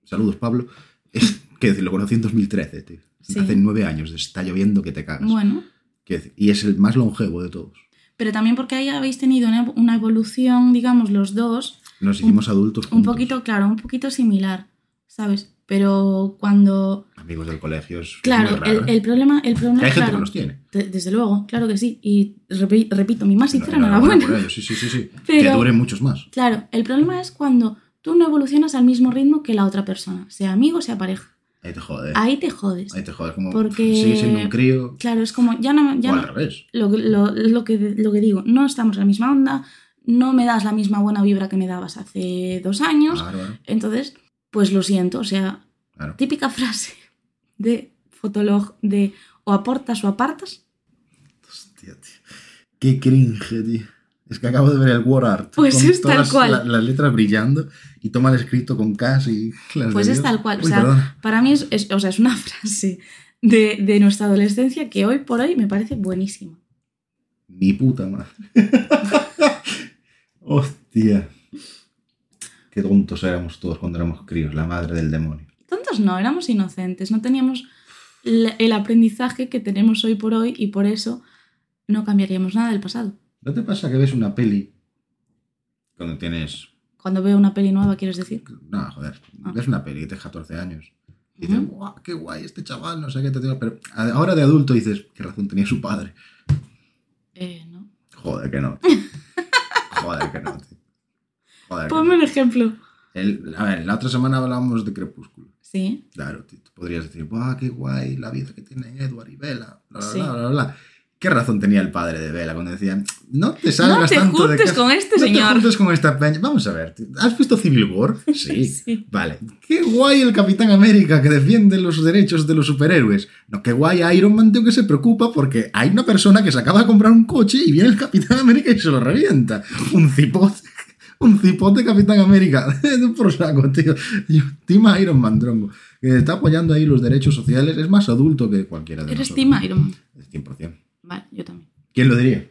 saludos Pablo, es, que lo conocí en 2013, tío. Sí. Hace nueve años, está lloviendo que te cagas. bueno, decir, y es el más longevo de todos. Pero también porque ahí habéis tenido una, evolución, digamos, los dos, Nos hicimos adultos un juntos. poquito, claro, un poquito similar, ¿sabes? Pero cuando... Amigos del colegio es Claro, muy raro, el, ¿eh? el problema, el problema, hay gente claro, que los tiene. de- desde luego, claro que sí. Y repi- repito, mi más sincera Enhorabuena enhorabuena. por ello, Sí, sí, sí, sí. Pero- Que duren muchos más. Claro, el problema es cuando tú no evolucionas al mismo ritmo que la otra persona, sea amigo, sea pareja. Ahí te jode. Ahí te jodes. Ahí te jodes. Como Porque- sigue siendo un crío. Claro, es como, ya no, ya o no- al revés. lo, que- lo, lo que, lo que digo, no estamos en la misma onda, no me das la misma buena vibra que me dabas hace dos años, Claro, entonces, pues lo siento, o sea, claro. típica frase de fotolog de o aportas o apartas, Hostia, tío. Qué cringe, tío. Es que acabo de ver el War Art. Pues con es tal todas cual. la- las letras brillando y toma el escrito con casi. pues es Dios. tal cual, o sea, para mí es, es- o sea, es una frase de, de nuestra adolescencia que hoy por hoy me parece buenísima. Mi puta madre. Hostia. Qué tontos éramos todos cuando éramos críos. La madre del demonio. Tontos no, éramos inocentes, no teníamos el aprendizaje que tenemos hoy por hoy y por eso no cambiaríamos nada del pasado. ¿No te pasa que ves una peli cuando tienes Cuando veo una peli nueva, quieres decir. No, joder. Ah. Ves una peli y tienes 14 años. Y dices, Ujú. guau, qué guay este chaval, no sé qué te digo. Pero ahora de adulto dices, qué razón tenía su padre. Eh, no. Joder, que no. Joder, que no, tío. Joder. que Ponme no. un ejemplo. El- a ver, la otra semana hablábamos de Crepúsculo. Sí. Claro, tío. Tú podrías decir, guau, qué guay la vida que tienen Edward y Bella. Bla, bla, Sí. bla, bla, bla. ¿Qué razón tenía el padre de Bella cuando decía, no te salgas No te tanto de juntes casa, con este no te señor"? juntes con esta peña? Vamos a ver, ¿has visto Civil War? Sí. Sí. Vale. Qué guay el Capitán América que defiende los derechos de los superhéroes. No, qué guay Iron Man, tío, que se preocupa porque hay una persona que se acaba de comprar un coche y viene el Capitán América y se lo revienta. Un cipote. Un cipote Capitán América. Por saco, tío. Team Iron Man, tronco. Que está apoyando ahí los derechos sociales. Es más adulto que cualquiera de Eres nosotros. Team Iron Man. 100%. Vale, yo también. ¿Quién lo diría?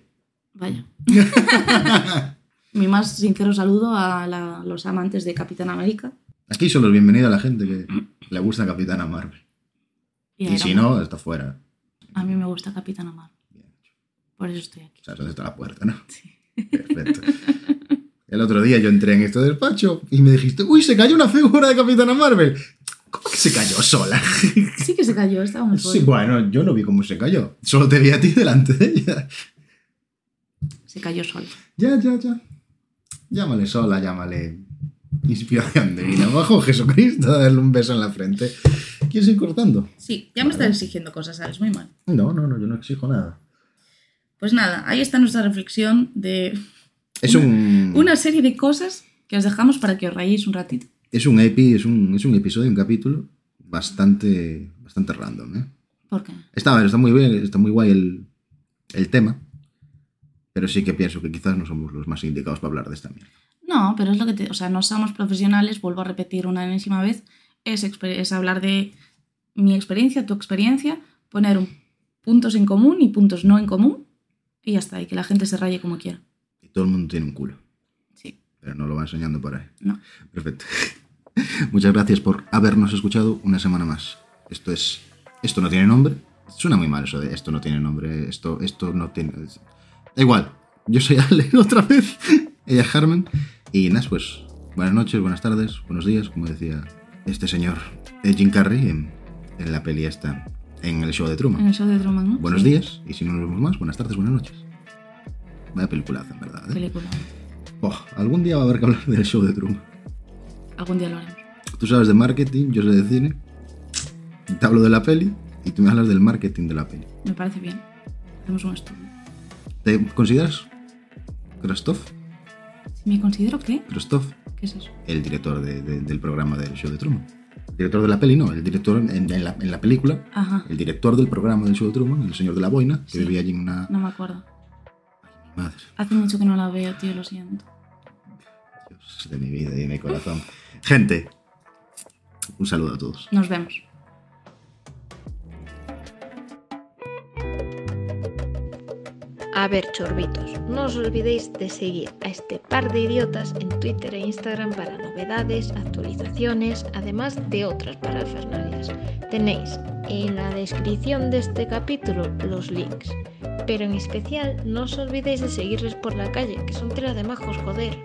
Vaya. Mi más sincero saludo a la- los amantes de Capitán América. Aquí solo es bienvenido a la gente que le gusta Capitana Marvel. Y, si no, está fuera. A mí me gusta Capitán América. Bien. Por eso estoy aquí. O sea, ¿dónde está la puerta, no? Sí. Perfecto. El otro día yo entré en este despacho y me dijiste, uy, se cayó una figura de Capitana Marvel. ¿Cómo que se cayó sola? Sí que se cayó, estaba muy Sí, fuerte. bueno, yo no vi cómo se cayó. Solo te vi a ti delante de ella. Se cayó sola. Ya, ya, ya. Llámale sola, llámale inspiración divina. Bajo Jesucristo, darle un beso en la frente. ¿Quieres ir cortando? Sí, ya me estás exigiendo cosas, ¿sabes? Muy mal. No, no, no, yo no exijo nada. Pues nada, ahí está nuestra reflexión de Es un... una serie de cosas que os dejamos para que os rayéis un ratito. Es un epi, es un, es un episodio, un capítulo bastante, bastante random, ¿eh? ¿Por qué? Está, está muy bien, está muy guay el, el tema, pero sí que pienso que quizás no somos los más indicados para hablar de esta mierda. No, pero es lo que te... O sea, no somos profesionales, vuelvo a repetir una enésima vez, es, es hablar de mi experiencia, tu experiencia, poner un- puntos en común y puntos no en común Y ya está, y que la gente se raye como quiera. Y todo el mundo tiene un culo. Sí. Pero no lo va enseñando por ahí. No. Perfecto. Muchas gracias por habernos escuchado una semana más. Esto es. Esto no tiene nombre. Suena muy mal eso de esto no tiene nombre. Esto, esto no tiene. Da igual. Yo soy Ale otra vez. Ella es Carmen. Y nada, pues. Buenas noches, buenas tardes, buenos días, como decía este señor eh, Jim Carrey en, en la peli esta. En el show de En Truman. el show de Truman, ¿no? Buenos Sí. días. Y si no nos vemos más, buenas tardes, buenas noches. Vaya peliculaza, en verdad. ¿eh? Película. Oh, algún día va a haber que hablar del show de Truman. Algún día lo haremos. Tú sabes de marketing, yo sé de cine. Te hablo de la peli y tú me hablas del marketing de la peli. Me parece bien. Hacemos un estudio. ¿Te consideras Krostov? Me considero que... Krostov, ¿Qué es eso? el director de- de- del programa del show de Truman. El director de la peli, no, el director en, en la, en la película, Ajá. el director del programa del show de Truman, el señor de la boina, que Sí. vivía allí en una... No me acuerdo. Madre, Hace mucho que no la veo, tío, lo siento. Dios de mi vida y de mi corazón. Gente, un saludo a todos. Nos vemos. A ver, chorbitos, no os olvidéis de seguir a este par de idiotas en Twitter e Instagram para novedades, actualizaciones, además de otras parafernalias. Tenéis en la descripción de este capítulo los links. Pero en especial no os olvidéis de seguirles por la calle, que son tela de majos, joder.